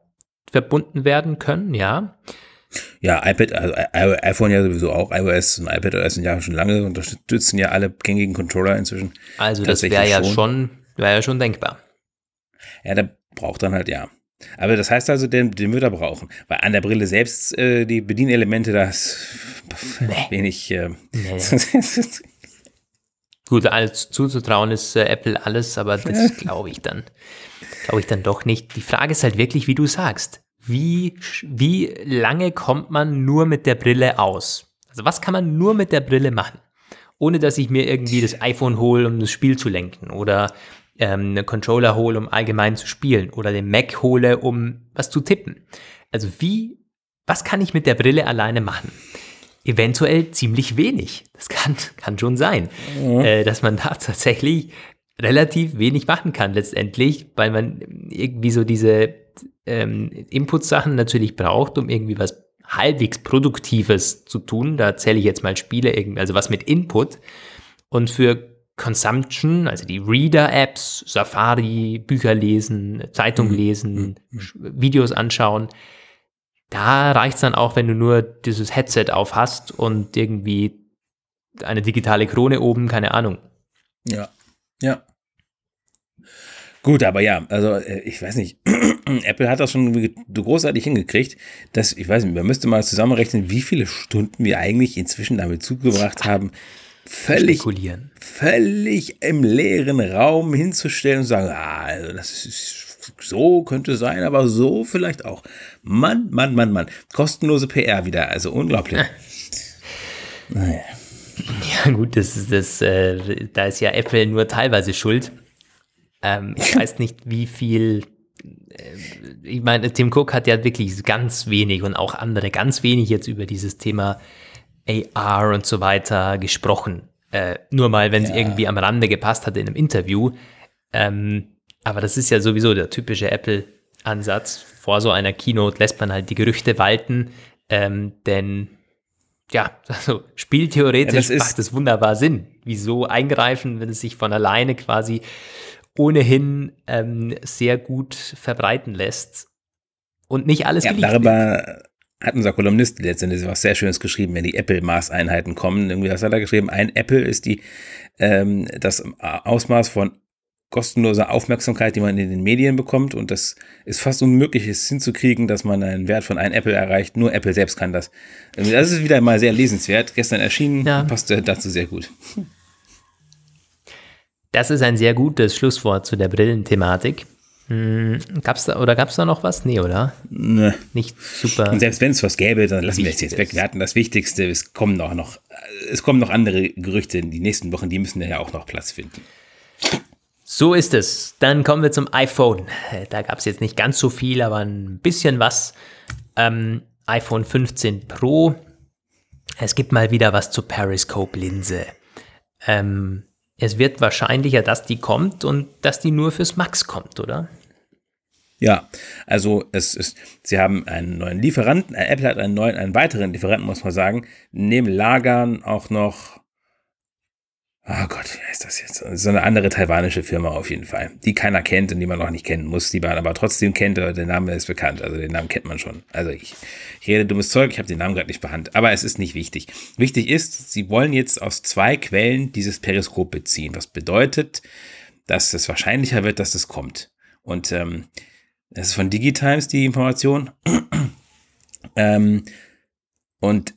verbunden werden können, ja. Ja, iPad, also iPhone ja sowieso auch, iOS und iPadOS sind ja schon lange, unterstützen ja alle gängigen Controller inzwischen. Also das wäre ja schon, wäre ja schon denkbar. Ja, der braucht dann halt, ja. Aber das heißt also, den, den wird er brauchen. Weil an der Brille selbst, äh, die Bedienelemente, das nee. wenig. Äh, nee. Gut, alles zuzutrauen ist äh, Apple alles, aber das glaube ich dann glaube ich dann doch nicht. Die Frage ist halt wirklich, wie du sagst, wie, wie lange kommt man nur mit der Brille aus? Also was kann man nur mit der Brille machen? Ohne dass ich mir irgendwie das iPhone hole, um das Spiel zu lenken oder ähm, einen Controller hole, um allgemein zu spielen oder den Mac hole, um was zu tippen. Also wie, was kann ich mit der Brille alleine machen? Eventuell ziemlich wenig. Das kann, kann schon sein, ja. äh, dass man da tatsächlich relativ wenig machen kann letztendlich, weil man irgendwie so diese ähm, Input-Sachen natürlich braucht, um irgendwie was halbwegs Produktives zu tun. Da zähle ich jetzt mal Spiele, also was mit Input. Und für Consumption, also die Reader-Apps, Safari, Bücher lesen, Zeitung mhm. lesen, mhm. Videos anschauen, da reicht es dann auch, wenn du nur dieses Headset auf hast und irgendwie eine digitale Krone oben, keine Ahnung. Ja, ja. Gut, aber ja, also äh, ich weiß nicht, Apple hat das schon großartig hingekriegt, dass, ich weiß nicht, man müsste mal zusammenrechnen, wie viele Stunden wir eigentlich inzwischen damit zugebracht haben, völlig, völlig im leeren Raum hinzustellen und sagen, ah, also das ist, so könnte sein, aber so vielleicht auch. Mann, Mann, Mann, Mann. Kostenlose PR wieder, also unglaublich. naja. Ja, gut, das ist das, äh, da ist ja Apple nur teilweise schuld. Ähm, ich weiß nicht, wie viel. Äh, ich meine, Tim Cook hat ja wirklich ganz wenig und auch andere ganz wenig jetzt über dieses Thema AR und so weiter gesprochen. Äh, nur mal, wenn es irgendwie am Rande gepasst hat in einem Interview. Ähm, aber das ist ja sowieso der typische Apple-Ansatz. Vor so einer Keynote lässt man halt die Gerüchte walten, ähm, denn ja, also spieltheoretisch ja, macht es wunderbar Sinn. Wieso eingreifen, wenn es sich von alleine quasi ohnehin ähm, sehr gut verbreiten lässt und nicht alles ja, Darüber hat unser Kolumnist letztendlich was sehr Schönes geschrieben, wenn die Apple-Maßeinheiten kommen. Irgendwie, was hat er geschrieben? Ein Apple ist die, ähm, das Ausmaß von kostenlose Aufmerksamkeit, die man in den Medien bekommt. Und das ist fast unmöglich, es hinzukriegen, dass man einen Wert von einem Apple erreicht. Nur Apple selbst kann das. Das ist wieder mal sehr lesenswert. Gestern erschienen, ja. passt dazu sehr gut. Das ist ein sehr gutes Schlusswort zu der Brillenthematik. Hm, gab's da, oder gab es da noch was? Nee, oder? Nee. Nicht super. Und selbst wenn es was gäbe, dann lassen wir es jetzt weg. Wir hatten das Wichtigste. Es kommen noch, noch, es kommen noch andere Gerüchte in die nächsten Wochen, die müssen ja auch noch Platz finden. So ist es. Dann kommen wir zum iPhone. Da gab es jetzt nicht ganz so viel, aber ein bisschen was. Ähm, iPhone 15 Pro. Es gibt mal wieder was zur Periscope-Linse. Ähm, es wird wahrscheinlicher, dass die kommt und dass die nur fürs Max kommt, oder? Ja, also es ist, sie haben einen neuen Lieferanten, äh, Apple hat einen neuen, einen weiteren Lieferanten, muss man sagen, neben Lagern auch noch Oh Gott, wie heißt das jetzt? So eine andere taiwanische Firma auf jeden Fall, die keiner kennt und die man auch nicht kennen muss, die man aber trotzdem kennt, der Name ist bekannt, also den Namen kennt man schon. Also ich, ich rede dummes Zeug, ich habe den Namen gerade nicht behandelt, aber es ist nicht wichtig. Wichtig ist, sie wollen jetzt aus zwei Quellen dieses Periskop beziehen, was bedeutet, dass es wahrscheinlicher wird, dass es kommt. Und ähm, das ist von Digitimes die Information. ähm, und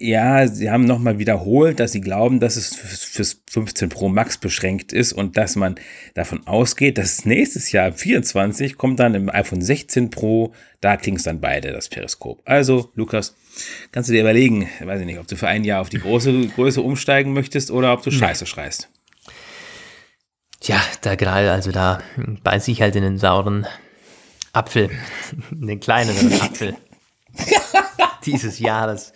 ja, sie haben nochmal wiederholt, dass sie glauben, dass es fürs 15 Pro Max beschränkt ist und dass man davon ausgeht, dass nächstes Jahr 24 kommt dann im iPhone 16 Pro, da klingt es dann beide, das Periskop. Also, Lukas, kannst du dir überlegen, weiß ich nicht, ob du für ein Jahr auf die große Größe umsteigen möchtest oder ob du Scheiße schreist. Tja, da gerade, also da beiß ich halt in den sauren Apfel, in den kleineren Apfel. dieses Jahres.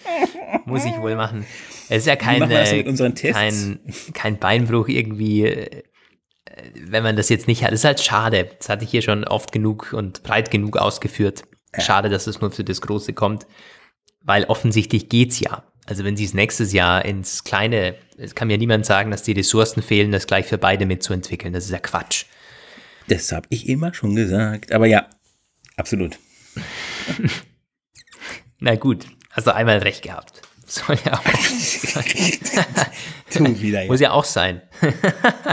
Muss ich wohl machen. Es ist ja kein, äh, kein, kein Beinbruch irgendwie, äh, wenn man das jetzt nicht hat. Das ist halt schade. Das hatte ich hier schon oft genug und breit genug ausgeführt. Schade, dass es nur für das Große kommt, weil offensichtlich geht's ja. Also wenn sie es nächstes Jahr ins Kleine, es kann mir niemand sagen, dass die Ressourcen fehlen, das gleich für beide mitzuentwickeln. Das ist ja Quatsch. Das habe ich immer schon gesagt. Aber ja, absolut. Na gut, hast du einmal recht gehabt. Soll ja auch. du wieder, ja. Muss ja auch sein.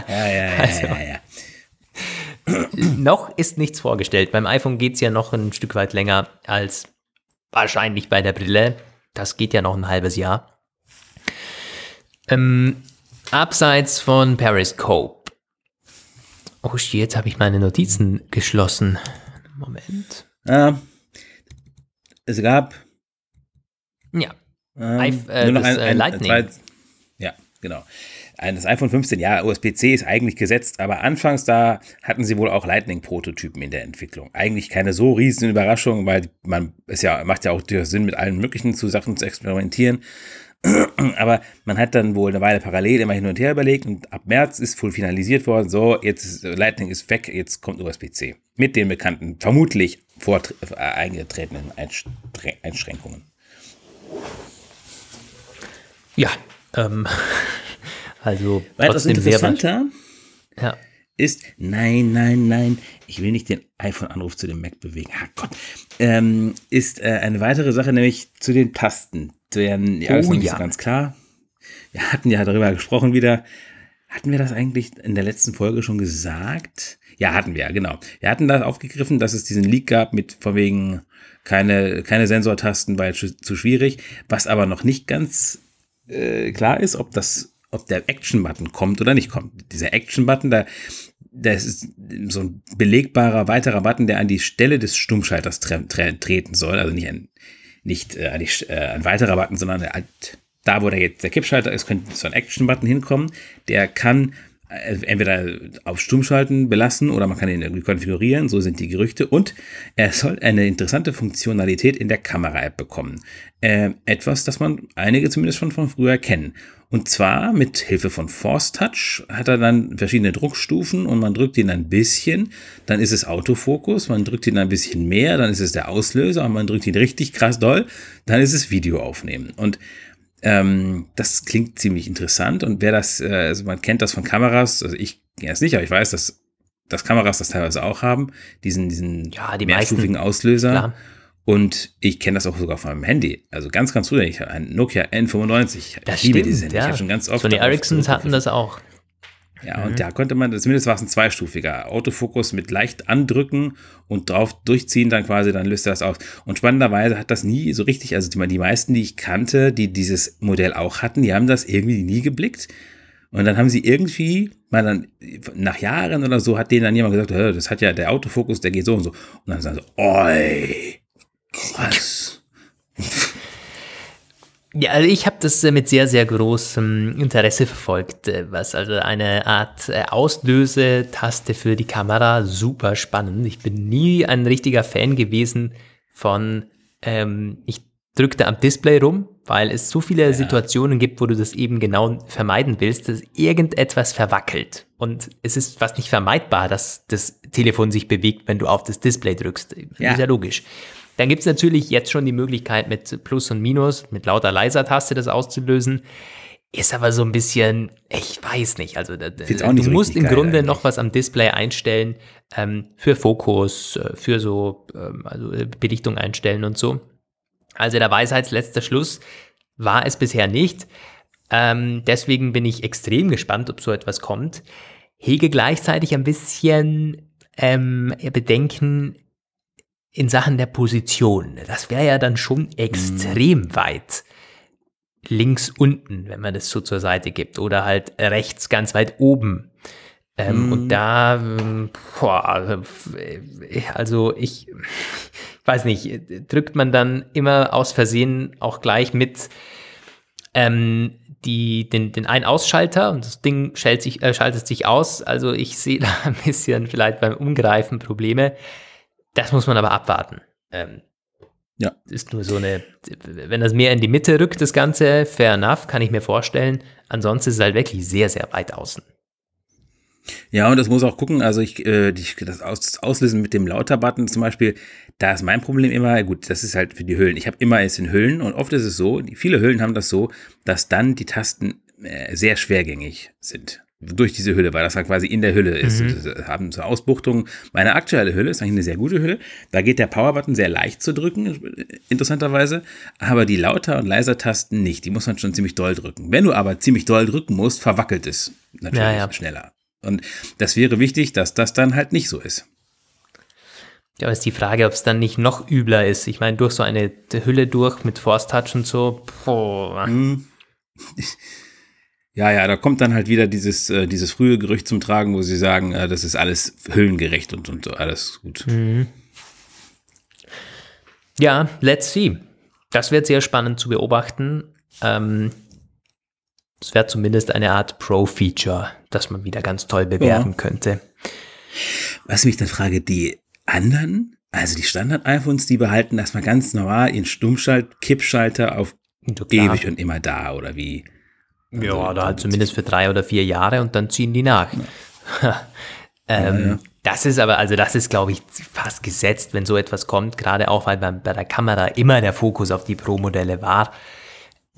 ja, ja, ja, also, ja, ja. noch ist nichts vorgestellt. Beim iPhone geht es ja noch ein Stück weit länger als wahrscheinlich bei der Brille. Das geht ja noch ein halbes Jahr. Ähm, abseits von Periscope. Oh, jetzt habe ich meine Notizen geschlossen. Moment. Ja, es gab ja. Ähm, äh, nur noch das, ein, äh, ein, Lightning. Ein, ja, genau. Das iPhone 15, ja, USB-C ist eigentlich gesetzt, aber anfangs da hatten sie wohl auch Lightning-Prototypen in der Entwicklung. Eigentlich keine so riesen Überraschung, weil man es ja macht ja auch Sinn, mit allen möglichen zu Sachen zu experimentieren. Aber man hat dann wohl eine Weile parallel immer hin und her überlegt und ab März ist wohl finalisiert worden. So, jetzt ist, Lightning ist weg, jetzt kommt USB-C. Mit den bekannten, vermutlich äh, eingetretenen Einschränkungen. Ja, ähm, also Weitaus interessanter ja. ist, nein, nein, nein, ich will nicht den iPhone-Anruf zu dem Mac bewegen. Ah Gott. Ähm, ist äh, eine weitere Sache, nämlich zu den Tasten. Deren, ja, oh, ist ja. ganz klar. Wir hatten ja darüber gesprochen wieder. Hatten wir das eigentlich in der letzten Folge schon gesagt? Ja, hatten wir, genau. Wir hatten das aufgegriffen, dass es diesen Leak gab mit von wegen keine, keine Sensortasten, weil zu schwierig. Was aber noch nicht ganz äh, klar ist, ob das, ob der Action-Button kommt oder nicht kommt. Dieser Action-Button, da, das ist so ein belegbarer weiterer Button, der an die Stelle des Stummschalters tre tre treten soll. Also nicht ein, nicht äh, ein, äh, ein weiterer Button, sondern halt da, wo der jetzt der Kippschalter ist, könnte so ein Action-Button hinkommen. Der kann äh, entweder auf Stummschalten belassen oder man kann ihn irgendwie konfigurieren, so sind die Gerüchte. Und er soll eine interessante Funktionalität in der Kamera-App bekommen. Äh, etwas, das man einige zumindest schon von früher kennen. Und zwar mit Hilfe von Force Touch hat er dann verschiedene Druckstufen und man drückt ihn ein bisschen, dann ist es Autofokus, man drückt ihn ein bisschen mehr, dann ist es der Auslöser und man drückt ihn richtig krass doll, dann ist es Video aufnehmen. Und ähm, das klingt ziemlich interessant und wer das, äh, also man kennt das von Kameras, also ich erst nicht, aber ich weiß, dass, dass Kameras das teilweise auch haben, diesen, diesen ja, die mehrstufigen meisten, Auslöser. Klar. Und ich kenne das auch sogar von meinem Handy. Also ganz, ganz früher. Ich habe ein Nokia N95. Das ich liebe dieses Handy. Ja. Ich habe schon ganz oft. Sony Ericssons hatten das auch. Ja, mhm. und da konnte man, zumindest war es ein zweistufiger Autofokus mit leicht andrücken und drauf durchziehen, dann quasi, dann löst er das aus. Und spannenderweise hat das nie so richtig, also die, die meisten, die ich kannte, die dieses Modell auch hatten, die haben das irgendwie nie geblickt. Und dann haben sie irgendwie, mal dann nach Jahren oder so, hat denen dann jemand gesagt, das hat ja der Autofokus, der geht so und so. Und dann sagen sie, oi, krass. Ja, also ich habe das äh, mit sehr, sehr großem Interesse verfolgt, äh, was also eine Art äh, Auslösetaste für die Kamera, super spannend. Ich bin nie ein richtiger Fan gewesen von, ähm, ich drückte am Display rum, weil es so viele ja. Situationen gibt, wo du das eben genau vermeiden willst, dass irgendetwas verwackelt. Und es ist fast nicht vermeidbar, dass das Telefon sich bewegt, wenn du auf das Display drückst. Ja. ist ja logisch. Dann gibt es natürlich jetzt schon die Möglichkeit mit Plus und Minus, mit lauter leiser Taste das auszulösen. Ist aber so ein bisschen, ich weiß nicht. Also du so musst im Grunde eigentlich. noch was am Display einstellen ähm, für Fokus, äh, für so ähm, also äh, Belichtung einstellen und so. Also der Weisheitsletzter Schluss war es bisher nicht. Ähm, deswegen bin ich extrem gespannt, ob so etwas kommt. Hege gleichzeitig ein bisschen ähm, Bedenken, in Sachen der Position. Das wäre ja dann schon extrem mhm. weit links unten, wenn man das so zur Seite gibt, oder halt rechts ganz weit oben. Ähm, mm. Und da, boah, also ich, ich weiß nicht, drückt man dann immer aus Versehen auch gleich mit ähm, die, den, den einen Ausschalter und das Ding schaltet sich, äh, schaltet sich aus. Also ich sehe da ein bisschen vielleicht beim Umgreifen Probleme. Das muss man aber abwarten. Ähm, ja. Ist nur so eine, wenn das mehr in die Mitte rückt, das Ganze, fair enough, kann ich mir vorstellen. Ansonsten ist es halt wirklich sehr, sehr weit außen. Ja, und das muss auch gucken, also ich, äh, die, das Aus, Auslösen mit dem Lauter-Button zum Beispiel, da ist mein Problem immer, gut, das ist halt für die Hüllen. Ich habe immer es in Hüllen und oft ist es so, viele Hüllen haben das so, dass dann die Tasten äh, sehr schwergängig sind durch diese Hülle, weil das halt quasi in der Hülle ist. Mhm. haben zur Ausbuchtung. Meine aktuelle Hülle ist eigentlich eine sehr gute Hülle. Da geht der Powerbutton sehr leicht zu drücken, interessanterweise. Aber die Lauter- und Leiser-Tasten nicht. Die muss man schon ziemlich doll drücken. Wenn du aber ziemlich doll drücken musst, verwackelt es natürlich ja, ja. schneller. Und das wäre wichtig, dass das dann halt nicht so ist. Ja, aber ist die Frage, ob es dann nicht noch übler ist. Ich meine, durch so eine Hülle durch mit Force Touch und so. Boah. Hm. Ja, ja, da kommt dann halt wieder dieses, äh, dieses frühe Gerücht zum Tragen, wo sie sagen, äh, das ist alles hüllengerecht und, und alles gut. Mhm. Ja, let's see. Das wird sehr spannend zu beobachten. Ähm, es wäre zumindest eine Art Pro-Feature, das man wieder ganz toll bewerben ja. könnte. Was mich dann frage, die anderen, also die Standard-iPhones, die behalten erstmal ganz normal ihren Stummschalt, Kippschalter auf ewig und immer da, oder wie? Also ja, oder halt zumindest für drei oder vier Jahre und dann ziehen die nach. Ja. ähm, ja, ja. Das ist aber, also das ist, glaube ich, fast gesetzt, wenn so etwas kommt, gerade auch, weil bei, bei der Kamera immer der Fokus auf die Pro-Modelle war.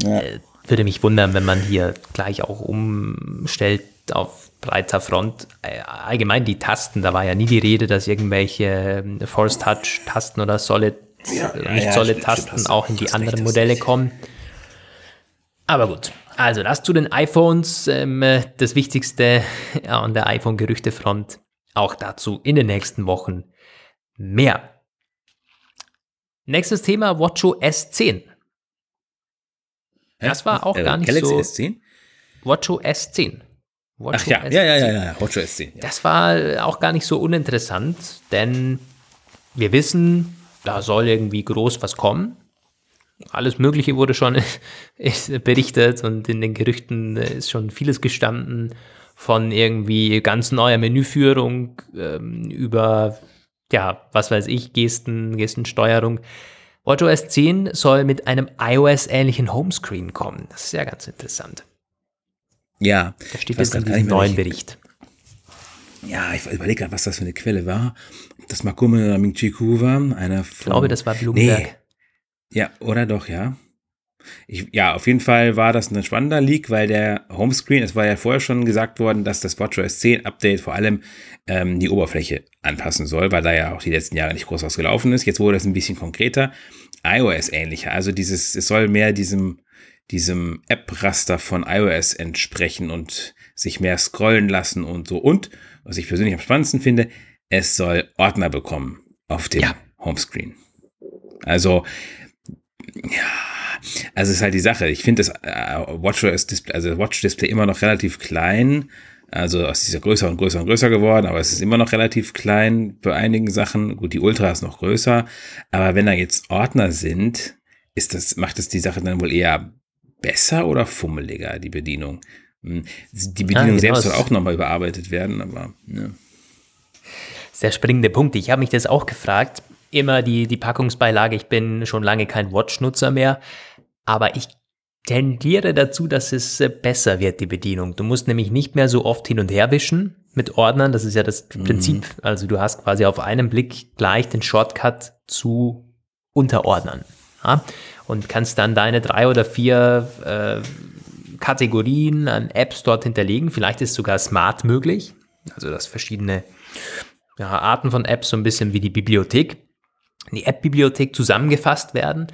Äh, würde mich wundern, wenn man hier gleich auch umstellt auf breiter Front. Äh, allgemein die Tasten, da war ja nie die Rede, dass irgendwelche ähm, Force Touch Tasten oder Solid, äh, nicht Solid Tasten auch in die anderen Modelle kommen. Aber gut, also das zu den iPhones, ähm, das Wichtigste an der iPhone-Gerüchtefront. Auch dazu in den nächsten Wochen mehr. Nächstes Thema WatchOS 10. Das war auch äh, gar nicht Galaxy so. S10? WatchOS 10. Watch Ach ja, ja, ja, ja, ja, WatchOS 10. Ja. Das war auch gar nicht so uninteressant, denn wir wissen, da soll irgendwie groß was kommen alles Mögliche wurde schon berichtet und in den Gerüchten ist schon vieles gestanden von irgendwie ganz neuer Menüführung ähm, über, ja, was weiß ich, Gesten, Gestensteuerung. WatchOS 10 soll mit einem iOS-ähnlichen Homescreen kommen. Das ist ja ganz interessant. Ja. Da steht jetzt in diesem neuen Bericht. Ja, ich überlege gerade, was das für eine Quelle war. Das Makume oder Ming Chi Ku war, einer von. Ich glaube, das war Bloomberg. Nee. Ja, oder doch, ja. Ich, ja, auf jeden Fall war das ein spannender Leak, weil der Homescreen, es war ja vorher schon gesagt worden, dass das WatchOS 10 Update vor allem ähm, die Oberfläche anpassen soll, weil da ja auch die letzten Jahre nicht groß was gelaufen ist. Jetzt wurde es ein bisschen konkreter, iOS ähnlicher. Also dieses, es soll mehr diesem, diesem App-Raster von iOS entsprechen und sich mehr scrollen lassen und so. Und, was ich persönlich am spannendsten finde, es soll Ordner bekommen auf dem ja. Homescreen. Also, ja, also ist halt die Sache. Ich finde das äh, WatchOS Display, also Watch Display immer noch relativ klein. Also es ist ja größer und größer und größer geworden, aber es ist immer noch relativ klein bei einigen Sachen. Gut, die Ultra ist noch größer, aber wenn da jetzt Ordner sind, ist das, macht es die Sache dann wohl eher besser oder fummeliger, die Bedienung? Hm, die Bedienung ah, genau. selbst soll auch nochmal überarbeitet werden, aber. Ne. Sehr springende Punkt. Ich habe mich das auch gefragt. Immer die, die Packungsbeilage. Ich bin schon lange kein Watch-Nutzer mehr, aber ich tendiere dazu, dass es äh, besser wird, die Bedienung. Du musst nämlich nicht mehr so oft hin und her wischen mit Ordnern. Das ist ja das mhm. Prinzip. Also du hast quasi auf einen Blick gleich den Shortcut zu Unterordnern. Ja? Und kannst dann deine drei oder vier äh, Kategorien an Apps dort hinterlegen. Vielleicht ist sogar Smart möglich. Also dass verschiedene ja, Arten von Apps, so ein bisschen wie die Bibliothek, die App-Bibliothek zusammengefasst werden.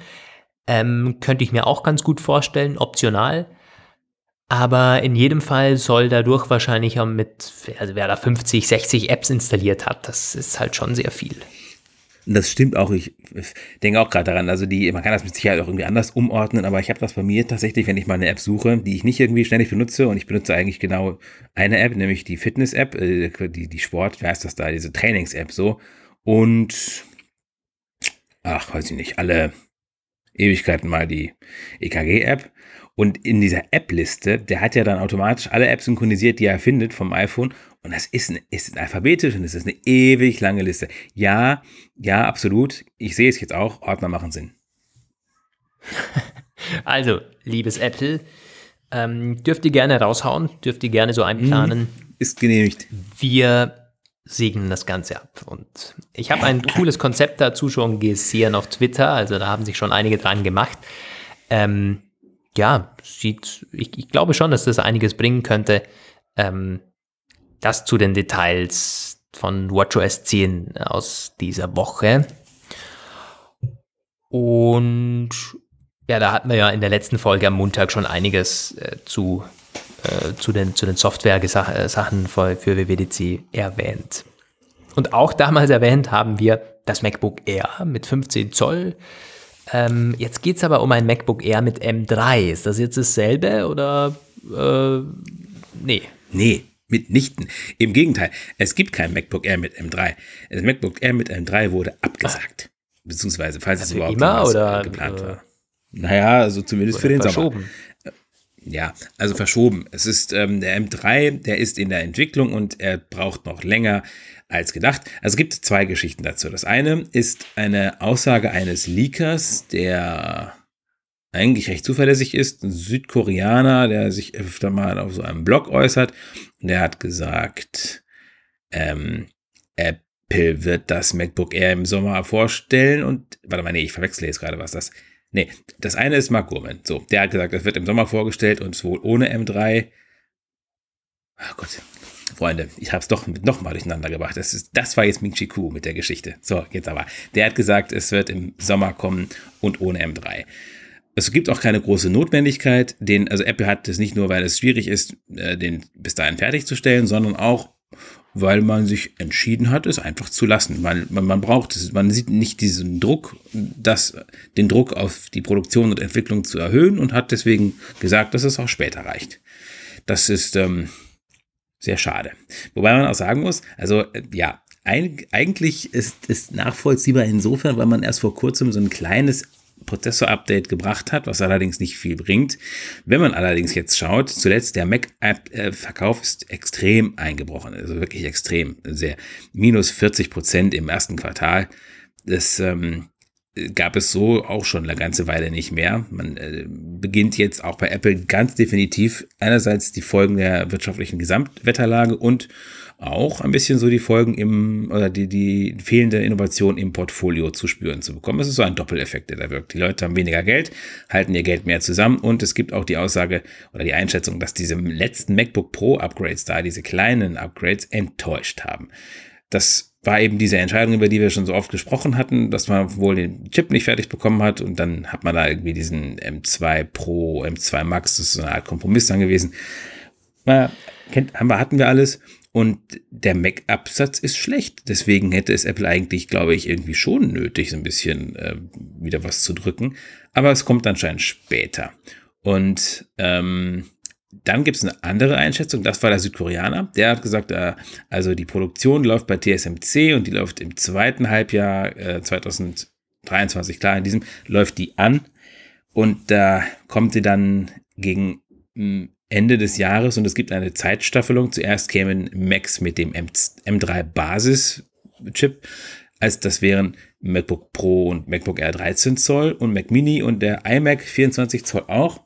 Ähm, könnte ich mir auch ganz gut vorstellen, optional. Aber in jedem Fall soll dadurch wahrscheinlich auch mit, also wer da 50, 60 Apps installiert hat, das ist halt schon sehr viel. Das stimmt auch. Ich denke auch gerade daran. Also die, man kann das mit Sicherheit auch irgendwie anders umordnen, aber ich habe das bei mir tatsächlich, wenn ich mal eine App suche, die ich nicht irgendwie ständig benutze und ich benutze eigentlich genau eine App, nämlich die Fitness-App, äh, die, die Sport, wer heißt das da, diese Trainings-App so. Und ach, weiß ich nicht, alle Ewigkeiten mal die EKG-App. Und in dieser App-Liste, der hat ja dann automatisch alle Apps synchronisiert, die er findet vom iPhone. Und das ist, ein, ist alphabetisch und es ist eine ewig lange Liste. Ja, ja, absolut. Ich sehe es jetzt auch. Ordner machen Sinn. Also, liebes Apple, ähm, dürft ihr gerne raushauen, dürft ihr gerne so einplanen. Ist genehmigt. Wir segnen das Ganze ab. Und ich habe ein cooles Konzept dazu schon gesehen auf Twitter, also da haben sich schon einige dran gemacht. Ähm, ja, sieht, ich, ich, glaube schon, dass das einiges bringen könnte. Ähm, das zu den Details von WatchOS 10 aus dieser Woche. Und ja, da hatten wir ja in der letzten Folge am Montag schon einiges äh, zu äh, zu den, zu den Software-Sachen für, für WWDC erwähnt. Und auch damals erwähnt haben wir das MacBook Air mit 15 Zoll. Ähm, jetzt geht es aber um ein MacBook Air mit M3. Ist das jetzt dasselbe oder äh, nee? Nee, mitnichten. Im Gegenteil, es gibt kein MacBook Air mit M3. Das MacBook Air mit M3 wurde abgesagt. Ach. Beziehungsweise, falls also es überhaupt immer, oder, geplant war. Naja, also zumindest für den. Sommer. Ja, also verschoben. Es ist ähm, der M3, der ist in der Entwicklung und er braucht noch länger als gedacht. Also es gibt zwei Geschichten dazu. Das eine ist eine Aussage eines Leakers, der eigentlich recht zuverlässig ist, ein Südkoreaner, der sich öfter mal auf so einem Blog äußert. Und der hat gesagt, ähm, Apple wird das MacBook Air im Sommer vorstellen und, warte mal, nee, ich verwechsle jetzt gerade, was das Nee, das eine ist Mark Gurman. So, der hat gesagt, das wird im Sommer vorgestellt und wohl ohne M3. Ach Gott, Freunde, ich habe es doch nochmal durcheinander gebracht. Das, ist, das war jetzt Ming Chi Ku mit der Geschichte. So, jetzt aber. Der hat gesagt, es wird im Sommer kommen und ohne M3. Es gibt auch keine große Notwendigkeit, den, also Apple hat es nicht nur, weil es schwierig ist, äh, den bis dahin fertigzustellen, sondern auch, weil man sich entschieden hat, es einfach zu lassen. Man, man, man braucht es, man sieht nicht diesen Druck, das, den Druck auf die Produktion und Entwicklung zu erhöhen und hat deswegen gesagt, dass es auch später reicht. Das ist ähm, sehr schade. Wobei man auch sagen muss, also äh, ja, ein, eigentlich ist es nachvollziehbar insofern, weil man erst vor kurzem so ein kleines Prozessor-Update gebracht hat, was allerdings nicht viel bringt. Wenn man allerdings jetzt schaut, zuletzt der Mac-App-Verkauf ist extrem eingebrochen, also wirklich extrem, sehr minus 40 Prozent im ersten Quartal. Das ähm, gab es so auch schon eine ganze Weile nicht mehr. Man äh, beginnt jetzt auch bei Apple ganz definitiv einerseits die Folgen der wirtschaftlichen Gesamtwetterlage und auch ein bisschen so die Folgen im, oder die, die fehlende Innovation im Portfolio zu spüren zu bekommen. Es ist so ein Doppeleffekt, der da wirkt. Die Leute haben weniger Geld, halten ihr Geld mehr zusammen und es gibt auch die Aussage oder die Einschätzung, dass diese letzten MacBook Pro Upgrades da, diese kleinen Upgrades, enttäuscht haben. Das war eben diese Entscheidung, über die wir schon so oft gesprochen hatten, dass man wohl den Chip nicht fertig bekommen hat und dann hat man da irgendwie diesen M2 Pro, M2 Max, das ist so eine Art Kompromiss dann gewesen Na, kennt, haben wir, hatten wir alles. Und der Mac-Absatz ist schlecht. Deswegen hätte es Apple eigentlich, glaube ich, irgendwie schon nötig, so ein bisschen äh, wieder was zu drücken. Aber es kommt anscheinend später. Und ähm, dann gibt es eine andere Einschätzung, das war der Südkoreaner. Der hat gesagt, äh, also die Produktion läuft bei TSMC und die läuft im zweiten Halbjahr äh, 2023, klar, in diesem läuft die an. Und da kommt sie dann gegen hm, Ende des Jahres und es gibt eine Zeitstaffelung. Zuerst kämen Macs mit dem M M3 Basis-Chip, als das wären MacBook Pro und MacBook Air 13 Zoll und Mac Mini und der iMac 24 Zoll auch.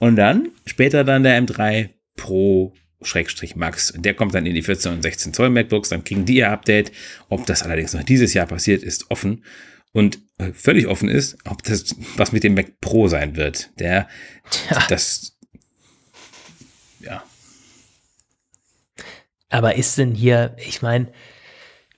Und dann später dann der M3 Pro Schrägstrich Max. Der kommt dann in die 14 und 16 Zoll MacBooks, dann kriegen die ihr Update. Ob das allerdings noch dieses Jahr passiert, ist offen. Und äh, völlig offen ist, ob das was mit dem Mac Pro sein wird. Der, ja. das ja. Aber ist denn hier, ich meine,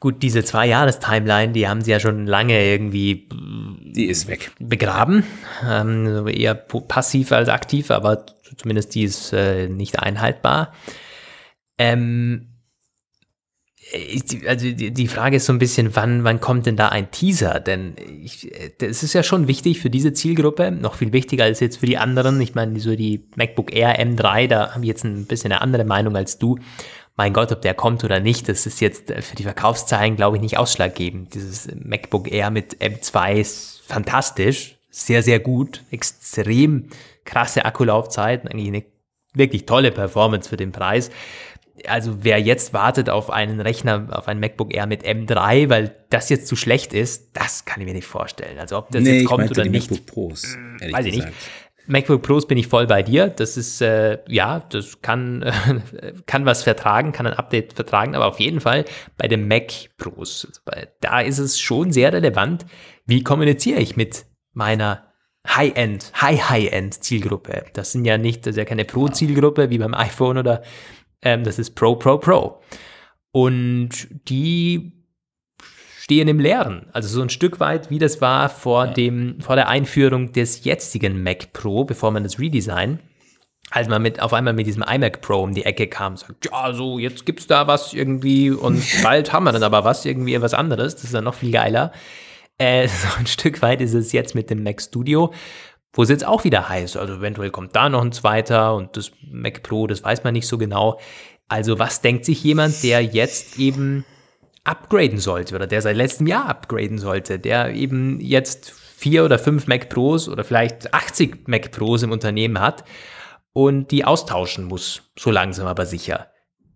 gut, diese zwei Jahres-Timeline, die haben sie ja schon lange irgendwie. Die ist weg. Begraben. Ähm, eher passiv als aktiv, aber zumindest die ist äh, nicht einhaltbar. Ähm, also die Frage ist so ein bisschen, wann, wann kommt denn da ein Teaser? Denn es ist ja schon wichtig für diese Zielgruppe, noch viel wichtiger als jetzt für die anderen. Ich meine, so die MacBook Air M3, da habe ich jetzt ein bisschen eine andere Meinung als du. Mein Gott, ob der kommt oder nicht, das ist jetzt für die Verkaufszahlen, glaube ich, nicht ausschlaggebend. Dieses MacBook Air mit M2 ist fantastisch, sehr, sehr gut, extrem krasse Akkulaufzeit, eigentlich eine wirklich tolle Performance für den Preis also wer jetzt wartet auf einen Rechner, auf ein MacBook Air mit M3, weil das jetzt zu schlecht ist, das kann ich mir nicht vorstellen. Also ob das nee, jetzt kommt oder nicht. MacBook Pros, hm, weiß ich gesagt. nicht. MacBook Pros bin ich voll bei dir. Das ist, äh, ja, das kann, äh, kann was vertragen, kann ein Update vertragen, aber auf jeden Fall bei den Mac Pros, also da ist es schon sehr relevant, wie kommuniziere ich mit meiner High-End, High-High-End-Zielgruppe. Das sind ja nicht, das ist ja keine Pro-Zielgruppe wie beim iPhone oder ähm, das ist Pro, Pro, Pro. Und die stehen im Leeren. Also so ein Stück weit, wie das war vor, dem, vor der Einführung des jetzigen Mac Pro, bevor man das Redesign, als man mit, auf einmal mit diesem iMac Pro um die Ecke kam, sagt, ja, so, jetzt gibt's da was irgendwie und bald haben wir dann aber was, irgendwie was anderes, das ist dann noch viel geiler. Äh, so ein Stück weit ist es jetzt mit dem Mac Studio, wo es jetzt auch wieder heißt, also eventuell kommt da noch ein zweiter und das Mac Pro, das weiß man nicht so genau. Also was denkt sich jemand, der jetzt eben upgraden sollte oder der seit letztem Jahr upgraden sollte, der eben jetzt vier oder fünf Mac Pros oder vielleicht 80 Mac Pros im Unternehmen hat und die austauschen muss, so langsam aber sicher.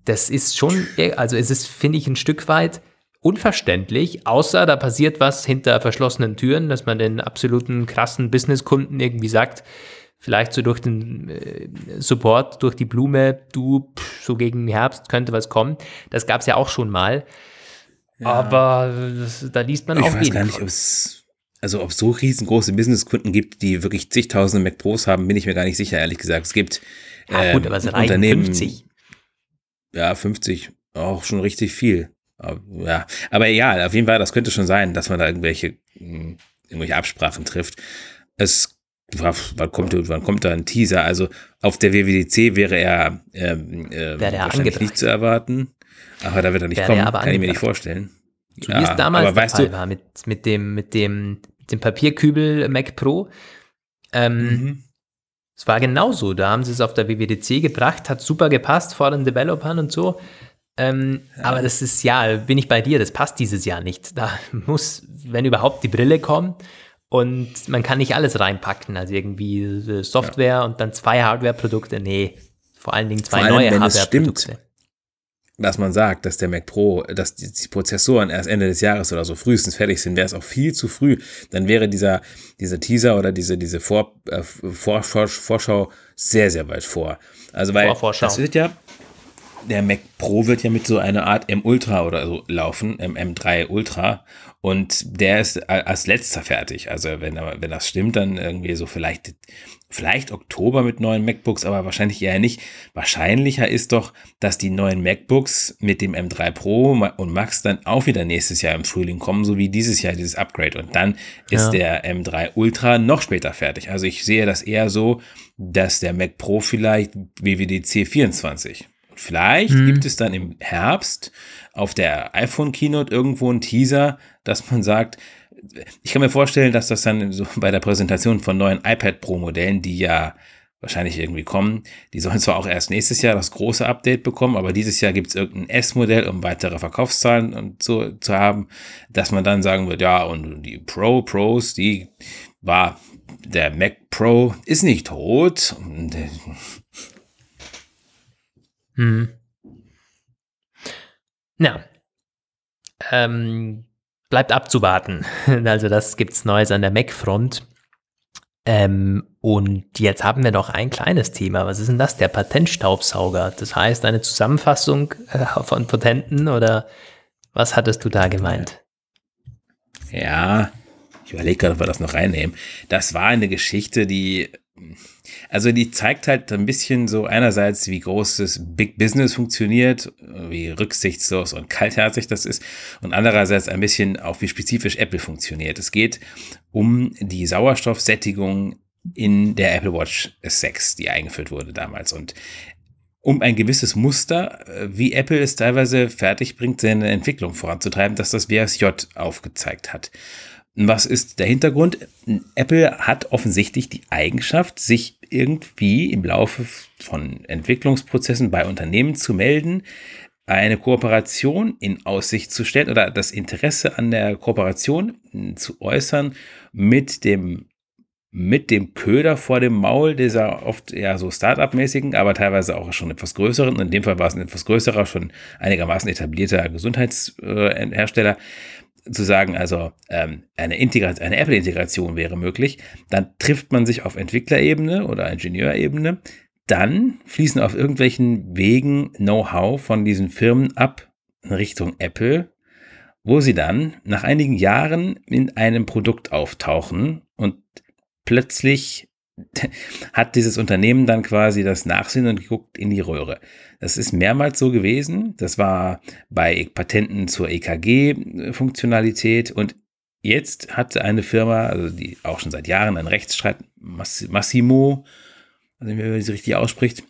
Das ist schon, also es ist, finde ich, ein Stück weit unverständlich, außer da passiert was hinter verschlossenen Türen, dass man den absoluten krassen Businesskunden irgendwie sagt, vielleicht so durch den äh, Support, durch die Blume, du, pff, so gegen Herbst könnte was kommen. Das gab es ja auch schon mal. Ja. Aber das, da liest man ich auch Ich weiß gar nicht, ob es also ob es so riesengroße Businesskunden gibt, die wirklich zigtausende Mac Pros haben, bin ich mir gar nicht sicher, ehrlich gesagt. Es gibt ja, gut, aber es ähm, Unternehmen, 50. Ja, 50, auch schon richtig viel. Ja, aber ja, auf jeden Fall, das könnte schon sein, dass man da irgendwelche, hm, irgendwelche Absprachen trifft. Es, wann kommt, wann kommt da ein Teaser? Also auf der WWDC wäre er ähm, äh, wäre wahrscheinlich nicht zu erwarten. Aber da wird er nicht kommen, kann ich mir nicht vorstellen. So ja, wie es damals der Fall war mit, mit, dem, mit, dem, mit dem Papierkübel Mac Pro. Ähm, mhm. Es war genauso. Da haben sie es auf der WWDC gebracht, hat super gepasst vor den Developern und so. Ähm, ja. Aber das ist ja, bin ich bei dir, das passt dieses Jahr nicht. Da muss, wenn überhaupt, die Brille kommen und man kann nicht alles reinpacken, also irgendwie Software ja. und dann zwei Hardware-Produkte. Nee, vor allen Dingen zwei allem, neue Hardware-Produkte. Was man sagt, dass der Mac Pro, dass die, die, Prozessoren erst Ende des Jahres oder so frühestens fertig sind, wäre es auch viel zu früh. Dann wäre dieser, dieser Teaser oder diese, diese Vor, äh, Vor, Vor, Vorschau sehr, sehr weit vor. Also, weil das wird ja, der Mac Pro wird ja mit so einer Art M Ultra oder so laufen, M3 Ultra. Und der ist als letzter fertig. Also wenn, wenn das stimmt, dann irgendwie so vielleicht, vielleicht Oktober mit neuen MacBooks, aber wahrscheinlich eher nicht. Wahrscheinlicher ist doch, dass die neuen MacBooks mit dem M3 Pro und Max dann auch wieder nächstes Jahr im Frühling kommen, so wie dieses Jahr dieses Upgrade. Und dann ist ja. der M3 Ultra noch später fertig. Also ich sehe das eher so, dass der Mac Pro vielleicht WWDC 24 Vielleicht mhm. gibt es dann im Herbst auf der iPhone Keynote irgendwo einen Teaser, dass man sagt, ich kann mir vorstellen, dass das dann so bei der Präsentation von neuen iPad Pro Modellen, die ja wahrscheinlich irgendwie kommen, die sollen zwar auch erst nächstes Jahr das große Update bekommen, aber dieses Jahr gibt es irgendein S-Modell, um weitere Verkaufszahlen und so zu haben, dass man dann sagen wird, ja, und die Pro Pros, die war der Mac Pro ist nicht tot. Hm. Na, ähm, bleibt abzuwarten. Also das gibt's Neues an der Mac-Front. Ähm, und jetzt haben wir noch ein kleines Thema. Was ist denn das? Der Patentstaubsauger. Das heißt, eine Zusammenfassung äh, von Patenten oder was hattest du da gemeint? Ja, ich überlege gerade, ob wir das noch reinnehmen. Das war eine Geschichte, die also die zeigt halt ein bisschen so einerseits, wie groß das Big Business funktioniert, wie rücksichtslos und kaltherzig das ist und andererseits ein bisschen auch, wie spezifisch Apple funktioniert. Es geht um die Sauerstoffsättigung in der Apple Watch 6, die eingeführt wurde damals und um ein gewisses Muster, äh, wie Apple es teilweise fertig bringt, seine Entwicklung voranzutreiben, dass das WSJ aufgezeigt hat. Was ist der Hintergrund? Apple hat offensichtlich die Eigenschaft, sich irgendwie im Laufe von Entwicklungsprozessen bei Unternehmen zu melden, eine Kooperation in Aussicht zu stellen oder das Interesse an der Kooperation zu äußern mit dem mit dem Köder vor dem Maul dieser oft ja so Startup-mäßigen, aber teilweise auch schon etwas größeren, in dem Fall war es ein etwas größerer, schon einigermaßen etablierter Gesundheitshersteller, äh, zu sagen, also ähm, eine, Integration, eine Apple-Integration wäre möglich, dann trifft man sich auf Entwicklerebene oder Ingenieurebene, dann fließen auf irgendwelchen Wegen Know-how von diesen Firmen ab in Richtung Apple, wo sie dann nach einigen Jahren in einem Produkt auftauchen und plötzlich hat dieses Unternehmen dann quasi das Nachsehen und guckt in die Röhre. Das ist mehrmals so gewesen. Das war bei Patenten zur EKG-Funktionalität und jetzt hat eine Firma, also die auch schon seit Jahren einen Rechtsstreit, Massimo, also wie man sie richtig ausspricht,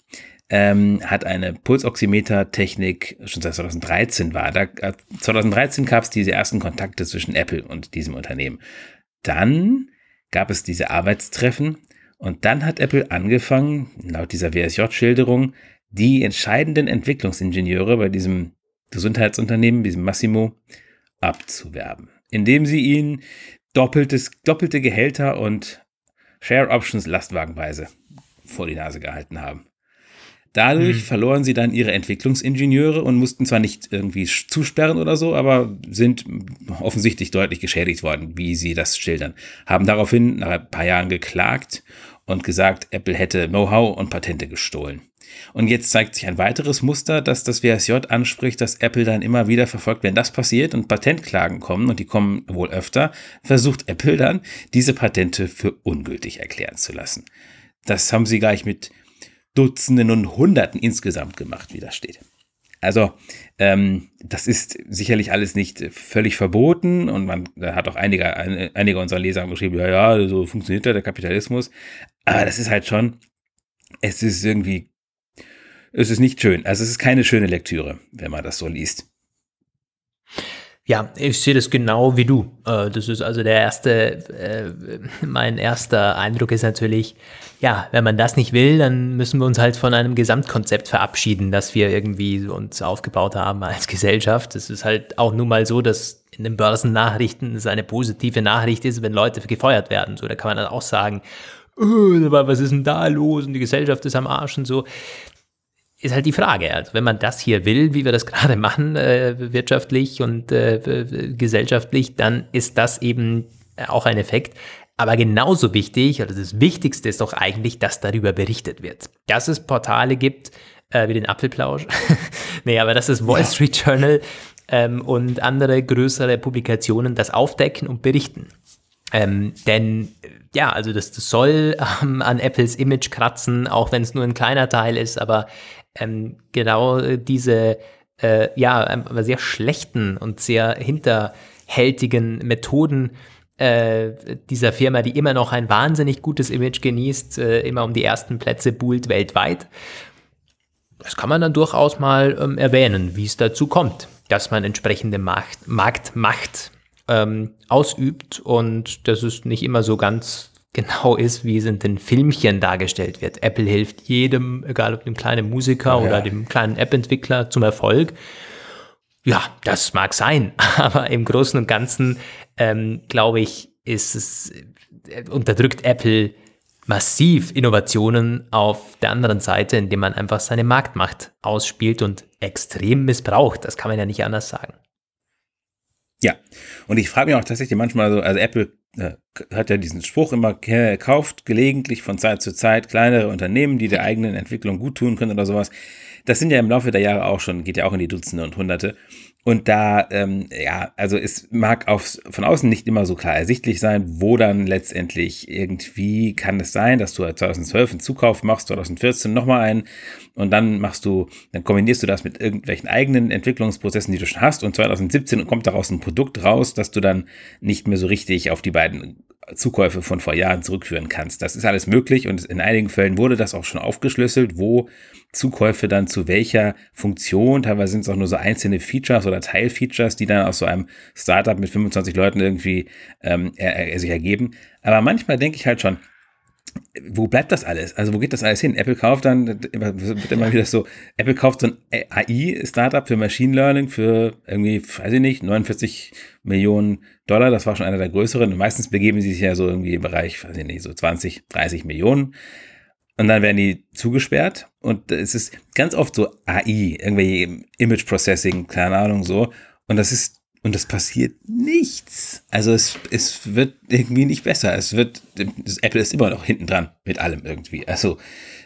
ähm, hat eine Pulsoximeter-Technik schon seit 2013 war. Da, 2013 gab es diese ersten Kontakte zwischen Apple und diesem Unternehmen. Dann gab es diese Arbeitstreffen und dann hat Apple angefangen, laut dieser WSJ-Schilderung, die entscheidenden Entwicklungsingenieure bei diesem Gesundheitsunternehmen, diesem Massimo, abzuwerben, indem sie ihnen doppeltes, doppelte Gehälter und Share Options lastwagenweise vor die Nase gehalten haben. Dadurch mhm. verloren sie dann ihre Entwicklungsingenieure und mussten zwar nicht irgendwie zusperren oder so, aber sind offensichtlich deutlich geschädigt worden, wie sie das schildern. Haben daraufhin nach ein paar Jahren geklagt und gesagt, Apple hätte Know-how und Patente gestohlen. Und jetzt zeigt sich ein weiteres Muster, dass das WSJ anspricht, dass Apple dann immer wieder verfolgt, wenn das passiert und Patentklagen kommen, und die kommen wohl öfter, versucht Apple dann, diese Patente für ungültig erklären zu lassen. Das haben sie gleich mit Dutzenden und Hunderten insgesamt gemacht, wie das steht. Also, ähm, das ist sicherlich alles nicht völlig verboten und man da hat auch einige, einige unserer Leser geschrieben, ja, ja, so funktioniert ja der Kapitalismus. Aber das ist halt schon, es ist irgendwie, es ist nicht schön. Also, es ist keine schöne Lektüre, wenn man das so liest. Ja, ich sehe das genau wie du. Äh, das ist also der erste, äh, mein erster Eindruck ist natürlich, ja, wenn man das nicht will, dann müssen wir uns halt von einem Gesamtkonzept verabschieden, das wir irgendwie uns aufgebaut haben als Gesellschaft. Es ist halt auch nun mal so, dass in den Börsennachrichten es eine positive Nachricht ist, wenn Leute gefeuert werden. So, da kann man dann auch sagen, oh, was ist denn da los und die Gesellschaft ist am Arsch und so ist halt die Frage. Also wenn man das hier will, wie wir das gerade machen, äh, wirtschaftlich und äh, gesellschaftlich, dann ist das eben auch ein Effekt. Aber genauso wichtig, oder das Wichtigste ist doch eigentlich, dass darüber berichtet wird. Dass es Portale gibt, äh, wie den Apfelplausch. nee, aber das ist Wall Street Journal ähm, und andere größere Publikationen das aufdecken und berichten. Ähm, denn ja, also das, das soll ähm, an Apples Image kratzen, auch wenn es nur ein kleiner Teil ist, aber ähm, genau diese äh, ja, aber sehr schlechten und sehr hinterhältigen Methoden äh, dieser Firma, die immer noch ein wahnsinnig gutes Image genießt, äh, immer um die ersten Plätze buhlt weltweit. Das kann man dann durchaus mal ähm, erwähnen, wie es dazu kommt, dass man entsprechende Macht, Marktmacht ähm, ausübt und das ist nicht immer so ganz genau ist, wie es in den Filmchen dargestellt wird. Apple hilft jedem, egal ob dem kleinen Musiker oh, oder dem kleinen App-Entwickler zum Erfolg. Ja, das mag sein, aber im Großen und Ganzen, ähm, glaube ich, ist es, äh, unterdrückt Apple massiv Innovationen auf der anderen Seite, indem man einfach seine Marktmacht ausspielt und extrem missbraucht. Das kann man ja nicht anders sagen. Ja, und ich frage mich auch tatsächlich manchmal so, also Apple äh, hat ja diesen Spruch immer, kauft gelegentlich von Zeit zu Zeit kleinere Unternehmen, die der eigenen Entwicklung gut tun können oder sowas. Das sind ja im Laufe der Jahre auch schon, geht ja auch in die Dutzende und Hunderte. Und da, ähm, ja, also es mag auf, von außen nicht immer so klar ersichtlich sein, wo dann letztendlich irgendwie kann es sein, dass du 2012 einen Zukauf machst, 2014 nochmal einen und dann machst du, dann kombinierst du das mit irgendwelchen eigenen Entwicklungsprozessen, die du schon hast und 2017 kommt daraus ein Produkt raus, dass du dann nicht mehr so richtig auf die beiden Zukäufe von vor Jahren zurückführen kannst. Das ist alles möglich und in einigen Fällen wurde das auch schon aufgeschlüsselt, wo Zukäufe dann zu welcher Funktion, teilweise sind es auch nur so einzelne Features oder Teilfeatures, die dann aus so einem Startup mit 25 Leuten irgendwie ähm, er, er sich ergeben. Aber manchmal denke ich halt schon, wo bleibt das alles? Also wo geht das alles hin? Apple kauft dann, wird immer wieder so, Apple kauft so ein AI-Startup für Machine Learning für irgendwie, weiß ich nicht, 49 Millionen Dollar. Das war schon einer der größeren. Und meistens begeben sie sich ja so irgendwie im Bereich, weiß ich nicht, so 20, 30 Millionen. Und dann werden die zugesperrt. Und es ist ganz oft so AI, irgendwie Image Processing, keine Ahnung, so. Und das ist und es passiert nichts. Also es, es wird irgendwie nicht besser. Es wird, Apple ist immer noch hinten dran mit allem irgendwie. Also,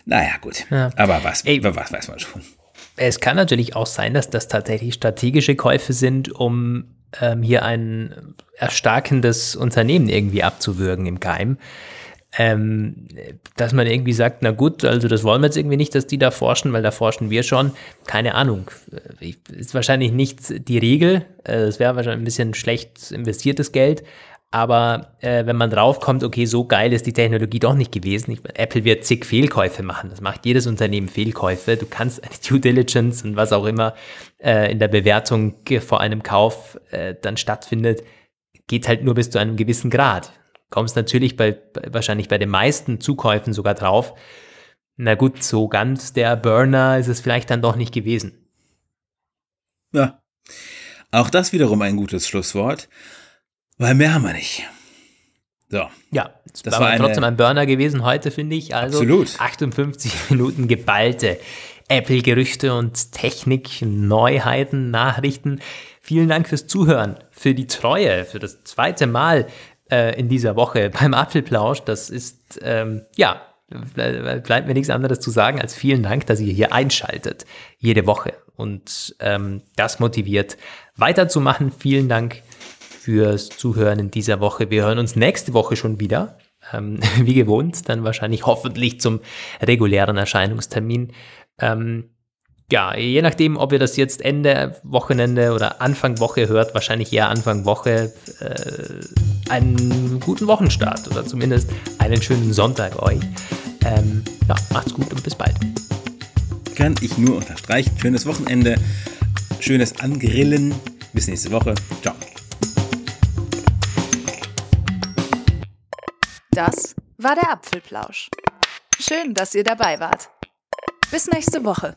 naja, gut. Ja. Aber was, Ey, was weiß man schon. Es kann natürlich auch sein, dass das tatsächlich strategische Käufe sind, um ähm, hier ein erstarkendes Unternehmen irgendwie abzuwürgen im Keim ähm, dass man irgendwie sagt, na gut, also das wollen wir jetzt irgendwie nicht, dass die da forschen, weil da forschen wir schon. Keine Ahnung. Ist wahrscheinlich nicht die Regel. Es äh, wäre wahrscheinlich ein bisschen schlecht investiertes Geld. Aber äh, wenn man draufkommt, okay, so geil ist die Technologie doch nicht gewesen. Ich, Apple wird zig Fehlkäufe machen. Das macht jedes Unternehmen Fehlkäufe. Du kannst eine Due Diligence und was auch immer äh, in der Bewertung vor einem Kauf äh, dann stattfindet, geht halt nur bis zu einem gewissen Grad kommst natürlich bei, wahrscheinlich bei den meisten Zukäufen sogar drauf. Na gut, so ganz der Burner ist es vielleicht dann doch nicht gewesen. Ja. Auch das wiederum ein gutes Schlusswort, weil mehr haben wir nicht. So. Ja, das war, war trotzdem ein Burner gewesen heute, finde ich. Also absolut. 58 Minuten geballte Apple-Gerüchte und Technik-Neuheiten, Nachrichten. Vielen Dank fürs Zuhören, für die Treue, für das zweite Mal äh, in dieser Woche beim Apfelplausch. Das ist, ähm, ja, bleibt mir nichts anderes zu sagen als vielen Dank, dass ihr hier einschaltet, jede Woche. Und ähm, das motiviert weiterzumachen. Vielen Dank fürs Zuhören in dieser Woche. Wir hören uns nächste Woche schon wieder. Ähm, wie gewohnt, dann wahrscheinlich hoffentlich zum regulären Erscheinungstermin. Ähm, ja, je nachdem, ob ihr das jetzt Ende Wochenende oder Anfang Woche hört, wahrscheinlich eher Anfang Woche, äh, einen guten Wochenstart oder zumindest einen schönen Sonntag euch. Ähm, ja, macht's gut und bis bald. Kann ich nur unterstreichen. Schönes Wochenende, schönes Angrillen. Bis nächste Woche. Ciao. Das war der Apfelplausch. Schön, dass ihr dabei wart. Bis nächste Woche.